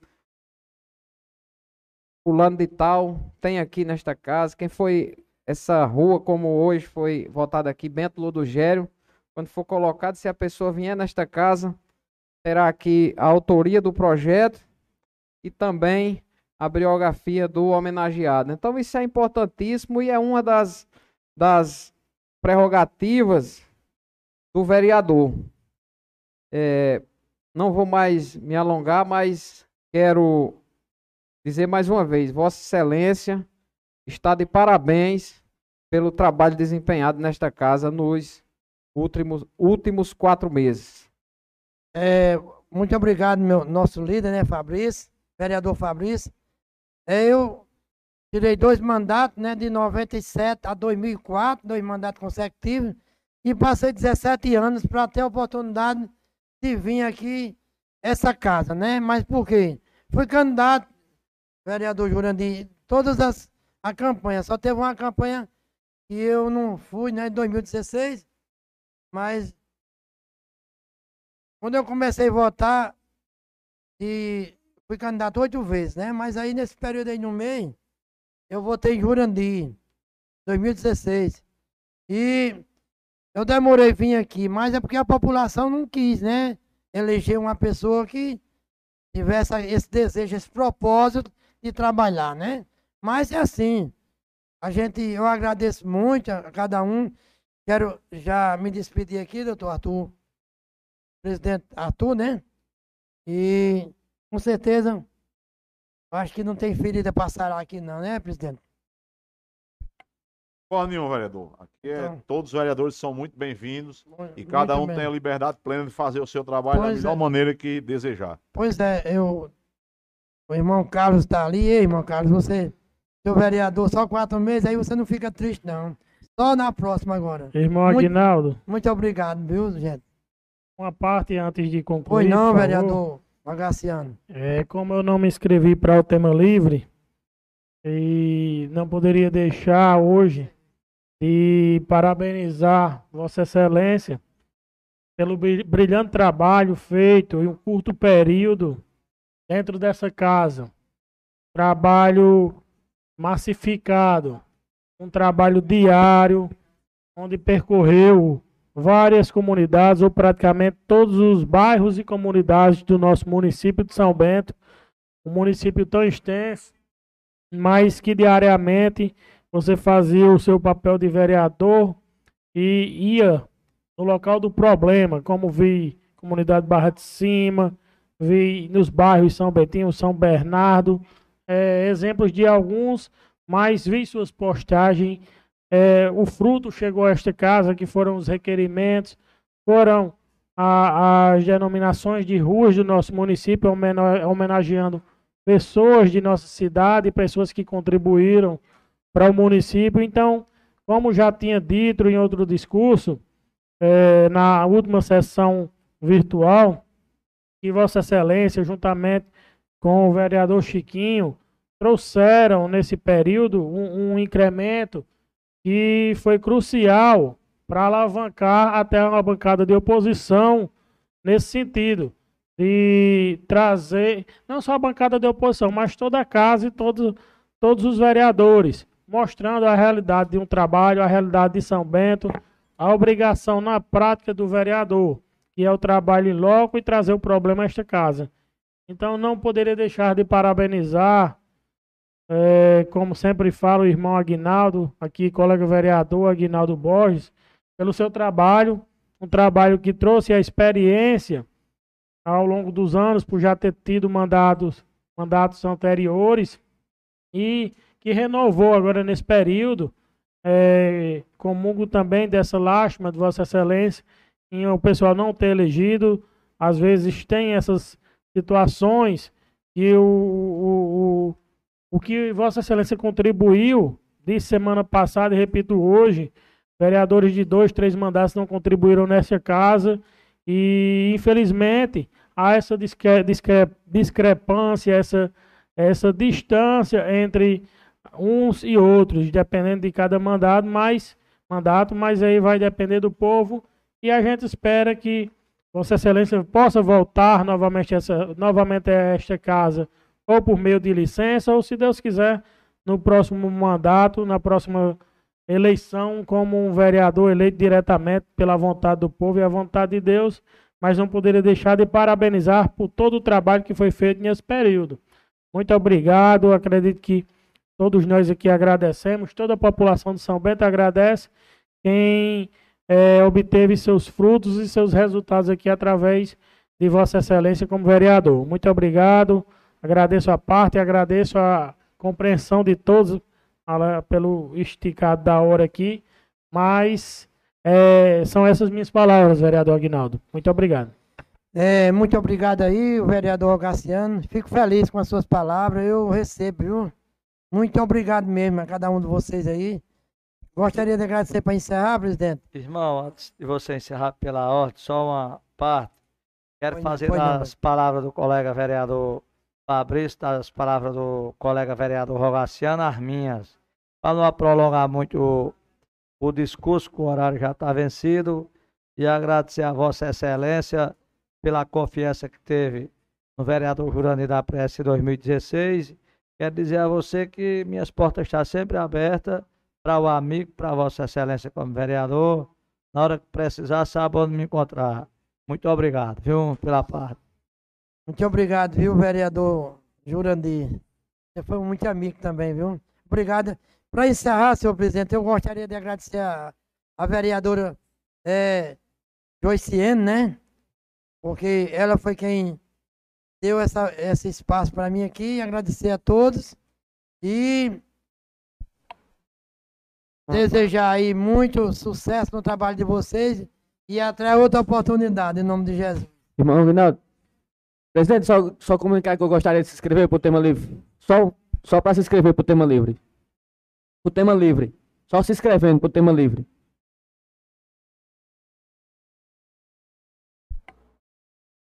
fulano de tal, tem aqui nesta casa, quem foi essa rua, como hoje foi votada aqui, Bento Ludogério, quando for colocado, se a pessoa vier nesta casa, terá aqui a autoria do projeto, e também a biografia do homenageado. Então isso é importantíssimo e é uma das, das prerrogativas do vereador. É, não vou mais me alongar, mas quero dizer mais uma vez, Vossa Excelência está de parabéns pelo trabalho desempenhado nesta casa nos últimos, últimos quatro meses. É, muito obrigado, meu nosso líder, né, Fabrício vereador Fabrício. É, eu tirei dois mandatos, né, de 97 a 2004, dois mandatos consecutivos, e passei 17 anos para ter a oportunidade de vir aqui essa casa, né? Mas por quê? Fui candidato, vereador Jurandir, todas as a campanha, só teve uma campanha que eu não fui, né, em 2016, mas quando eu comecei a votar, e fui candidato oito vezes, né? Mas aí nesse período aí no meio, eu votei em Jurandir, 2016. E eu demorei vir aqui, mas é porque a população não quis, né? Eleger uma pessoa que tivesse esse desejo, esse propósito de trabalhar, né? Mas é assim. A gente, eu agradeço muito a cada um. Quero já me despedir aqui, doutor Arthur, presidente Arthur, né? E com certeza, acho que não tem ferida para sarar aqui não, né, presidente? Porra nenhum, vereador. Aqui é, então, todos os vereadores são muito bem-vindos e cada um bem. tem a liberdade plena de fazer o seu trabalho pois da melhor é. maneira que desejar. Pois é, eu O irmão Carlos está ali. Ei, irmão Carlos, você, seu vereador, só quatro meses, aí você não fica triste, não. Só na próxima agora. Irmão Muito- Aguinaldo, Muito obrigado, viu, gente? uma parte antes de concluir. Foi não, por favor. vereador Magaciano. É, como eu não me inscrevi para o tema livre e não poderia deixar hoje de parabenizar Vossa Excelência pelo bri- brilhante trabalho feito em um curto período dentro dessa casa. Trabalho massificado, um trabalho diário, onde percorreu várias comunidades, ou praticamente todos os bairros e comunidades do nosso município de São Bento, um município tão extenso, mas que diariamente você fazia o seu papel de vereador e ia no local do problema, como vi comunidade Barra de Cima, vi nos bairros São Bentinho, São Bernardo, eh, exemplos de alguns, mas vi suas postagens é, o fruto chegou a esta casa, que foram os requerimentos, foram a- as denominações de ruas do nosso município, homena- homenageando pessoas de nossa cidade, pessoas que contribuíram para o município. Então, como já tinha dito em outro discurso, é, na última sessão virtual, que Vossa Excelência, juntamente com o vereador Chiquinho, trouxeram nesse período um, um incremento que foi crucial para alavancar até uma bancada de oposição nesse sentido, de trazer não só a bancada de oposição, mas toda a casa e todos, todos os vereadores, mostrando a realidade de um trabalho, a realidade de São Bento, a obrigação na prática do vereador, que é o trabalho em loco e trazer o problema a esta casa. Então não poderia deixar de parabenizar é, como sempre falo, o irmão Aguinaldo, aqui colega vereador Aguinaldo Borges, pelo seu trabalho, um trabalho que trouxe a experiência ao longo dos anos, por já ter tido mandados, mandatos anteriores, e que renovou agora nesse período, é, comungo também dessa lástima de Vossa Excelência, em o pessoal não ter elegido, às vezes tem essas situações que o, o, o que Vossa Excelência contribuiu de semana passada, e repito hoje, vereadores de dois, três mandatos não contribuíram nessa casa e, infelizmente, há essa discre discre discrepância, essa, essa distância entre uns e outros, dependendo de cada mandato, mas, mandato, mas aí vai depender do povo e a gente espera que Vossa Excelência possa voltar novamente, essa, novamente a esta casa ou por meio de licença, ou se Deus quiser, no próximo mandato, na próxima eleição, como um vereador eleito diretamente pela vontade do povo e a vontade de Deus, mas não poderia deixar de parabenizar por todo o trabalho que foi feito nesse período. Muito obrigado, acredito que todos nós aqui agradecemos, toda a população de São Bento agradece quem eh, obteve seus frutos e seus resultados aqui através de Vossa Excelência como vereador. Muito obrigado. Agradeço a parte, agradeço a compreensão de todos pelo esticado da hora aqui, mas é, são essas minhas palavras, vereador Aguinaldo. Muito obrigado. É, muito obrigado aí, vereador Gaciano. Fico feliz com as suas palavras. Eu recebo, viu? Muito obrigado mesmo a cada um de vocês aí. Gostaria de agradecer para encerrar, presidente. Irmão, antes de você encerrar pela ordem, só uma parte. Quero Pois não, fazer não, das palavras do colega vereador Fabrício, das palavras do colega vereador Rogaciano, as minhas. Para não prolongar muito o, o discurso, que o horário já está vencido, e agradecer a Vossa Excelência pela confiança que teve no vereador Jurani da Prece 2016. Quero dizer a você que minhas portas estão sempre abertas para o amigo, para Vossa Excelência como vereador. Na hora que precisar, sabe onde me encontrar. Muito obrigado, viu, pela parte. Muito obrigado, viu, vereador Jurandir. Você foi muito amigo também, viu? Obrigado. Para encerrar, senhor presidente, eu gostaria de agradecer a, a vereadora é, né? Porque ela foi quem deu essa, esse espaço para mim aqui. Agradecer a todos. E desejar aí muito sucesso no trabalho de vocês. E até outra oportunidade, em nome de Jesus. Irmão Aguinaldo, Presidente, só, só comunicar que eu gostaria de se inscrever para o tema livre. Só, só para se inscrever para o tema livre. O tema livre. Só se inscrevendo para o tema livre.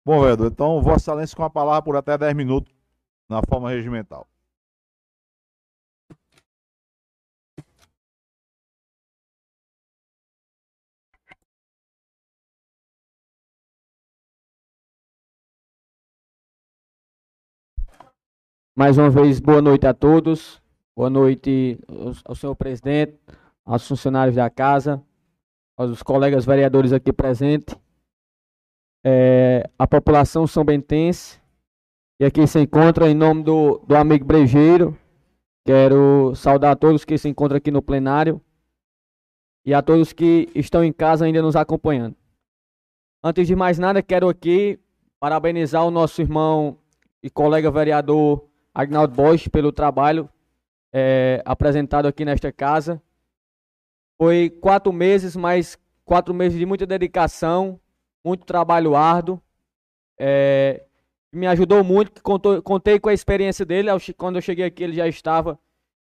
Bom, vereador, então Vossa Excelência com a palavra por até 10 minutos na forma regimental. Mais uma vez, boa noite a todos. Boa noite ao, senhor presidente, aos funcionários da casa, aos colegas vereadores aqui presentes, é, a população são bentense, e aqui se encontra em nome do, do amigo Brejeiro. Quero saudar a todos que se encontram aqui no plenário e a todos que estão em casa ainda nos acompanhando. Antes de mais nada, quero aqui parabenizar o nosso irmão e colega vereador Agnaldo Bosch pelo trabalho é, apresentado aqui nesta casa. Foi quatro meses, mas quatro meses de muita dedicação, muito trabalho árduo. É, me ajudou muito, contou, contei com a experiência dele. Quando eu cheguei aqui, ele já estava.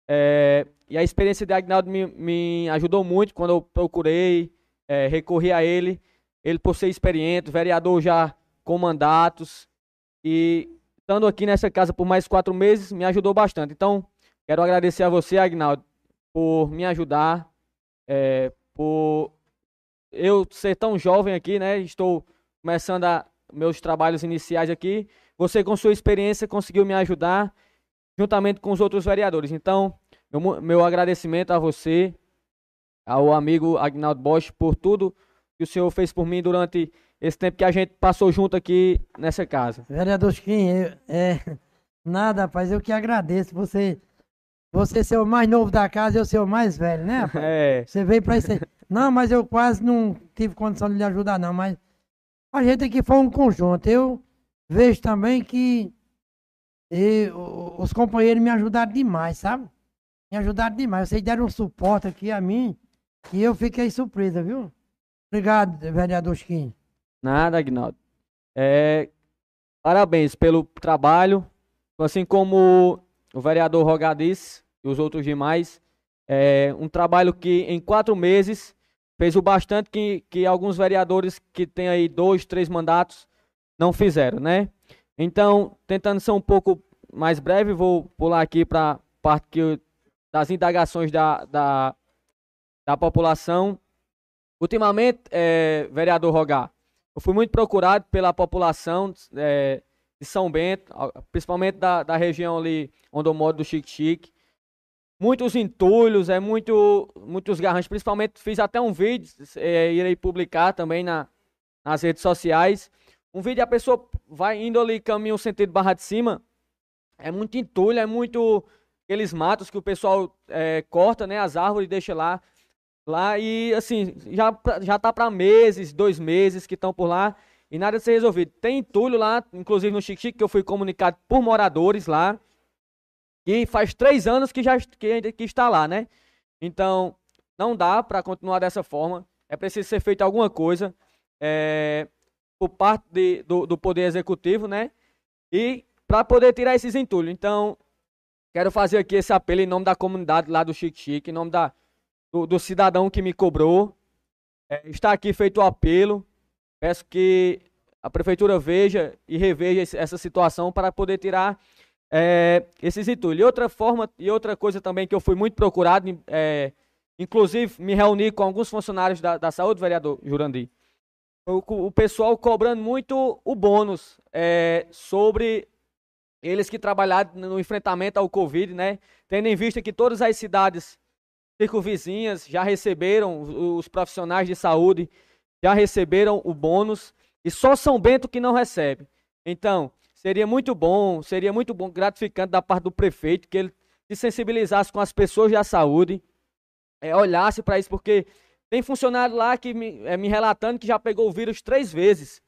É, e a experiência de Agnaldo me, me ajudou muito quando eu procurei, é, recorri a ele. Ele, por ser experiente, vereador já com mandatos. E estando aqui nessa casa por mais quatro meses, me ajudou bastante. Então, quero agradecer a você, Agnaldo, por me ajudar, é, por eu ser tão jovem aqui, né? Estou começando a, meus trabalhos iniciais aqui. Você, com sua experiência, conseguiu me ajudar, juntamente com os outros vereadores. Então, meu, meu agradecimento a você, ao amigo Agnaldo Bosch, por tudo que o senhor fez por mim durante esse tempo que a gente passou junto aqui nessa casa. Vereador Chiquinho, é, nada, rapaz, eu que agradeço. Você, você ser o mais novo da casa e eu ser o mais velho, né, rapaz? É. Você veio pra isso aí. Não, mas eu quase não tive condição de lhe ajudar, não. Mas a gente aqui foi um conjunto. Eu vejo também que e, os companheiros me ajudaram demais, sabe? Me ajudaram demais. Vocês deram um suporte aqui a mim e eu fiquei surpresa, viu? Obrigado, vereador Chiquinho. Nada, Agnaldo. É, parabéns pelo trabalho. Assim como o vereador Rogar disse e os outros demais. É um trabalho que em quatro meses fez o bastante que, que alguns vereadores que têm aí dois, três mandatos não fizeram, né? Então, tentando ser um pouco mais breve, vou pular aqui para a parte que, das indagações da, da, da população. Ultimamente, é, vereador Rogar, eu fui muito procurado pela população é, de São Bento, principalmente da, da região ali onde eu moro, do Chique Chique. Muitos entulhos, é muito, muitos garranchos. Principalmente fiz até um vídeo, é, irei publicar também na, nas redes sociais. Um vídeo a pessoa vai indo ali caminho sentido Barra de Cima. É muito entulho, é muito aqueles matos que o pessoal é, corta, né, as árvores deixa lá lá e assim, já, já tá para meses, dois meses que estão por lá e nada de ser resolvido. Tem entulho lá, inclusive no Chique Chique, que eu fui comunicado por moradores lá, que faz três anos que já que, que está lá, né? Então, não dá para continuar dessa forma. É preciso ser feito alguma coisa é, por parte de, do, do Poder Executivo, né? E para poder tirar esses entulhos. Então, quero fazer aqui esse apelo em nome da comunidade lá do Chique Chique, em nome da do, do cidadão que me cobrou. É, está aqui feito o apelo. Peço que a prefeitura veja e reveja essa situação para poder tirar é, esses entulhos. E outra forma e outra coisa também que eu fui muito procurado, é, inclusive me reuni com alguns funcionários da, da saúde, vereador Jurandir. O, o pessoal cobrando muito o bônus é, sobre eles que trabalharam no enfrentamento ao Covid, né? Tendo em vista que todas as cidades circunvizinhas já receberam, os profissionais de saúde já receberam o bônus e só São Bento que não recebe. Então, seria muito bom, seria muito bom, gratificante da parte do prefeito que ele se sensibilizasse com as pessoas da saúde, é, olhasse para isso, porque tem funcionário lá que me, é, me relatando que já pegou o vírus três vezes.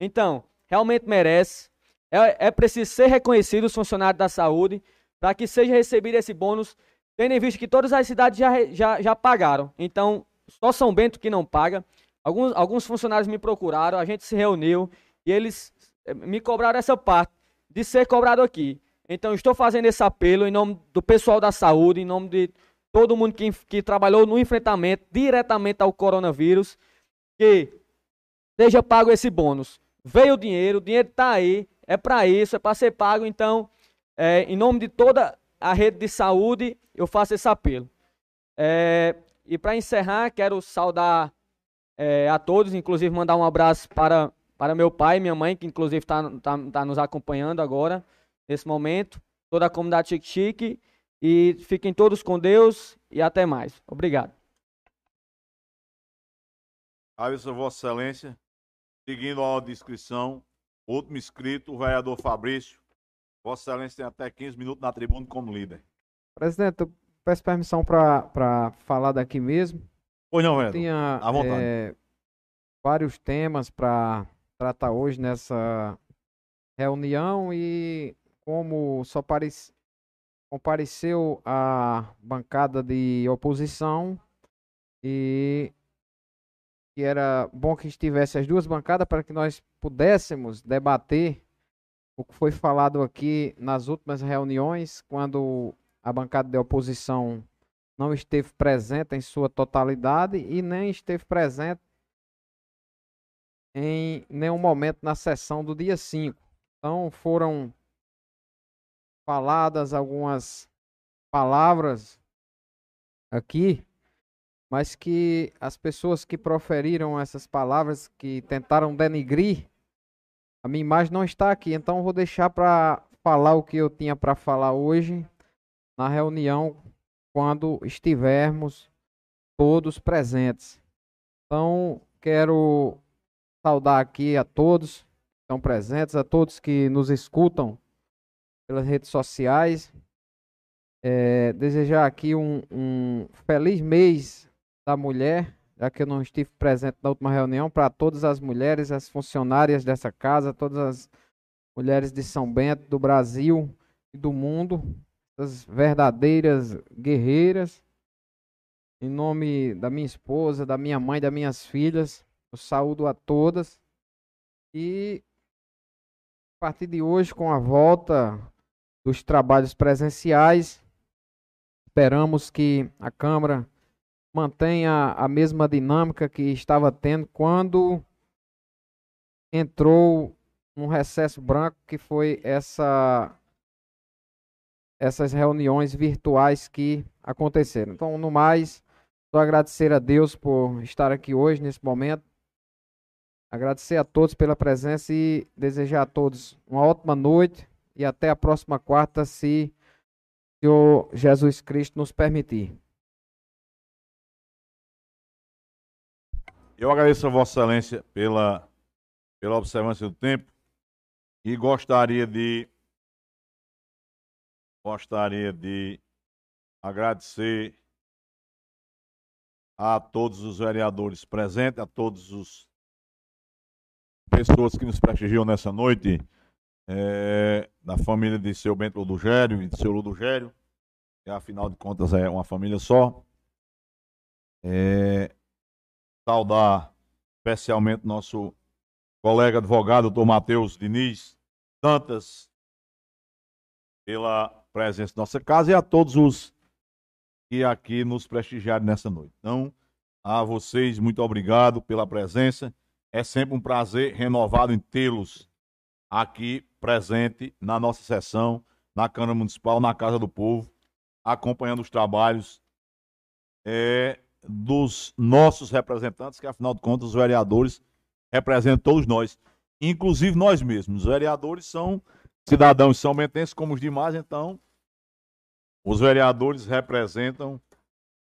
Então, realmente merece. É, é preciso ser reconhecido os funcionários da saúde para que seja recebido esse bônus Tendo em vista que todas as cidades já, já, já pagaram. Então, só São Bento que não paga. Alguns, alguns funcionários me procuraram, a gente se reuniu e eles eh, me cobraram essa parte de ser cobrado aqui. Então, estou fazendo esse apelo em nome do pessoal da saúde, em nome de todo mundo que, que trabalhou no enfrentamento diretamente ao coronavírus, que seja pago esse bônus. Veio o dinheiro, o dinheiro está aí, é para isso, é para ser pago. Então, é, em nome de toda a rede de saúde, eu faço esse apelo. É, e para encerrar, quero saudar é, a todos, inclusive mandar um abraço para, para meu pai e minha mãe, que inclusive está tá, tá nos acompanhando agora, nesse momento, toda a comunidade Chique Chique. E fiquem todos com Deus e até mais. Obrigado. Aviso Vossa Excelência, seguindo a descrição, último inscrito, o vereador Fabrício. Vossa Excelência tem até 15 minutos na tribuna como líder. Presidente, eu peço permissão para falar daqui mesmo. Pois não, vereador. Tinha À vontade. eh, vários temas para tratar hoje nessa reunião e como só parec- compareceu a bancada de oposição e que era bom que estivesse as duas bancadas para que nós pudéssemos debater o que foi falado aqui nas últimas reuniões, quando a bancada de oposição não esteve presente em sua totalidade e nem esteve presente em nenhum momento na sessão do dia 5. Então foram faladas algumas palavras aqui, mas que as pessoas que proferiram essas palavras, que tentaram denigrir, a minha imagem não está aqui. Então vou deixar para falar o que eu tinha para falar hoje na reunião quando estivermos todos presentes. Então, quero saudar aqui a todos que estão presentes, a todos que nos escutam pelas redes sociais. É, desejar aqui um, um feliz mês da mulher, já que eu não estive presente na última reunião, para todas as mulheres, as funcionárias dessa casa, todas as mulheres de São Bento, do Brasil e do mundo, as verdadeiras guerreiras. Em nome da minha esposa, da minha mãe, das minhas filhas, eu saúdo a todas. E a partir de hoje, com a volta dos trabalhos presenciais, esperamos que a Câmara mantenha a mesma dinâmica que estava tendo quando entrou um recesso branco, que foi essa essas reuniões virtuais que aconteceram. Então, no mais, só agradecer a Deus por estar aqui hoje, nesse momento. Agradecer a todos pela presença e desejar a todos uma ótima noite e até a próxima quarta, se o Senhor Jesus Cristo nos permitir. Eu agradeço a Vossa Excelência pela, pela observância do tempo e gostaria de gostaria de agradecer a todos os vereadores presentes, a todos os pessoas que nos prestigiam nessa noite, eh, da família de seu Bento Ludogério e de seu Ludogério, que afinal de contas é uma família só. Eh, saudar especialmente nosso colega advogado, doutor Matheus Diniz, tantas pela presença em nossa casa e a todos os que aqui nos prestigiaram nessa noite. Então, a vocês, muito obrigado pela presença. É sempre um prazer renovado em tê-los aqui presente na nossa sessão, na Câmara Municipal, na Casa do Povo, acompanhando os trabalhos é, dos nossos representantes, que afinal de contas os vereadores representam todos nós, inclusive nós mesmos. Os vereadores são cidadãos são bentenses como os demais, então os vereadores representam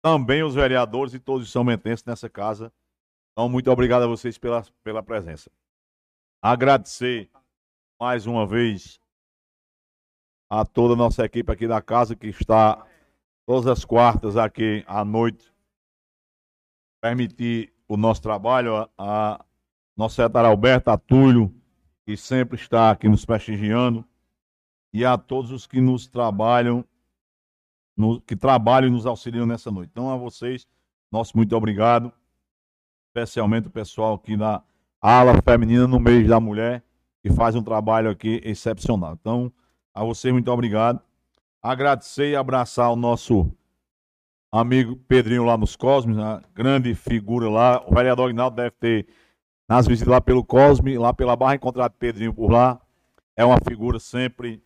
também os vereadores e todos os são bentenses nessa casa. Então, muito obrigado a vocês pela, pela presença. Agradecer mais uma vez a toda a nossa equipe aqui da casa que está todas as quartas aqui à noite permitir o nosso trabalho, a, a nosso secretário Alberto Atulho, que sempre está aqui nos prestigiando, e a todos os que nos trabalham, no- que trabalham e nos auxiliam nessa noite. Então, a vocês, nosso muito obrigado, especialmente o pessoal aqui da ala feminina no mês da mulher, que faz um trabalho aqui excepcional. Então, a você, muito obrigado. Agradecer e abraçar o nosso amigo Pedrinho lá nos Cosmes, a grande figura lá. O vereador Aguinaldo deve ter, nas visitas lá pelo Cosme, lá pela Barra, encontrado Pedrinho por lá. É uma figura sempre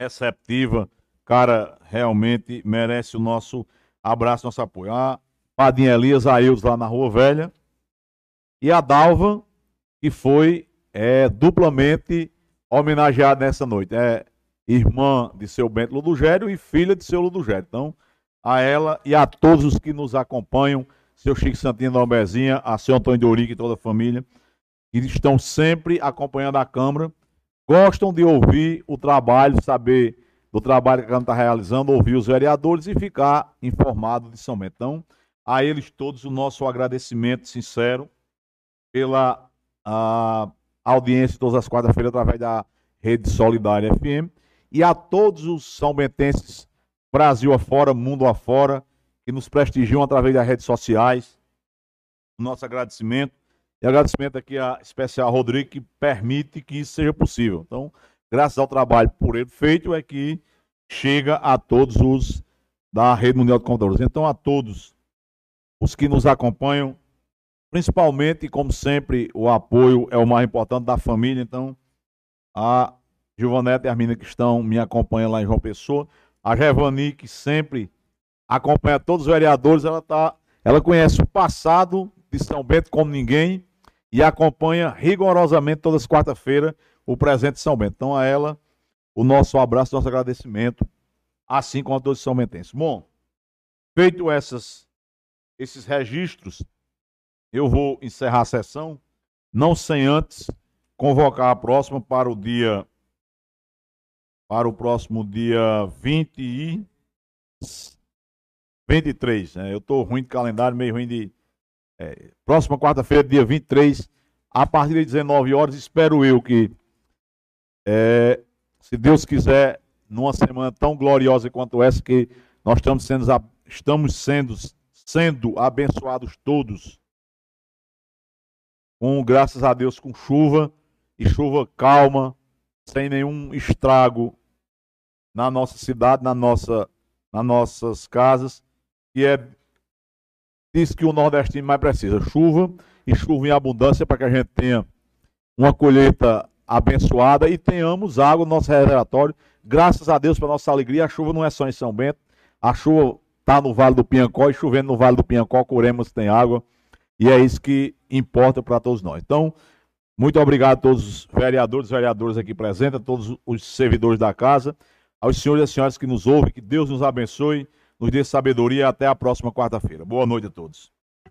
receptiva. Cara, realmente merece o nosso abraço, nosso apoio. A Padinha Elias Aildes lá na Rua Velha. E a Dalva, que foi é, duplamente homenageada nessa noite. É irmã de seu Bento Ludogério e filha de seu Ludogério. Então, a ela e a todos os que nos acompanham, seu Chico Santino da Almezinha, a seu Antônio de e toda a família, que estão sempre acompanhando a Câmara, gostam de ouvir o trabalho, saber do trabalho que a Câmara está realizando, ouvir os vereadores e ficar informado de São. Então, a eles todos o nosso agradecimento sincero pela audiência todas as quartas-feiras através da Rede Solidária FM e a todos os são bentenses Brasil afora, mundo afora, que nos prestigiam através das redes sociais. Nosso agradecimento. E agradecimento aqui a especial Rodrigo, que permite que isso seja possível. Então, graças ao trabalho por ele feito, é que chega a todos os da Rede Mundial de Computadores. Então, a todos os que nos acompanham, principalmente, como sempre, o apoio é o mais importante da família. Então, a Giovaneta e a menina que estão me acompanhando lá em João Pessoa, a Revani, que sempre acompanha todos os vereadores, ela, tá, ela conhece o passado de São Bento como ninguém e acompanha rigorosamente todas as quarta-feiras o presente de São Bento. Então, a ela, o nosso abraço, nosso agradecimento, assim como a todos os São Bentenses. Bom, feito essas, esses registros, eu vou encerrar a sessão, não sem antes convocar a próxima para o dia para o próximo dia 20 e 23. Né? Eu estou ruim de calendário, meio ruim de. É, próxima quarta-feira, dia 23, a partir das 19 horas, espero eu que, é, se Deus quiser, numa semana tão gloriosa quanto essa, que nós estamos sendo, estamos sendo, sendo abençoados todos, com graças a Deus, com chuva e chuva calma, sem nenhum estrago na nossa cidade, na nossa, nas nossas casas, que é diz que o nordestino mais precisa, chuva e chuva em abundância para que a gente tenha uma colheita abençoada e tenhamos água no nosso reservatório. Graças a Deus, para nossa alegria, a chuva não é só em São Bento, a chuva está no Vale do Piancó e chovendo no Vale do Piancó, Curemos tem água e é isso que importa para todos nós. Então, muito obrigado a todos os vereadores vereadoras aqui presentes, a todos os servidores da casa aos senhores e senhoras que nos ouvem, que Deus nos abençoe, nos dê sabedoria até a próxima quarta-feira. Boa noite a todos.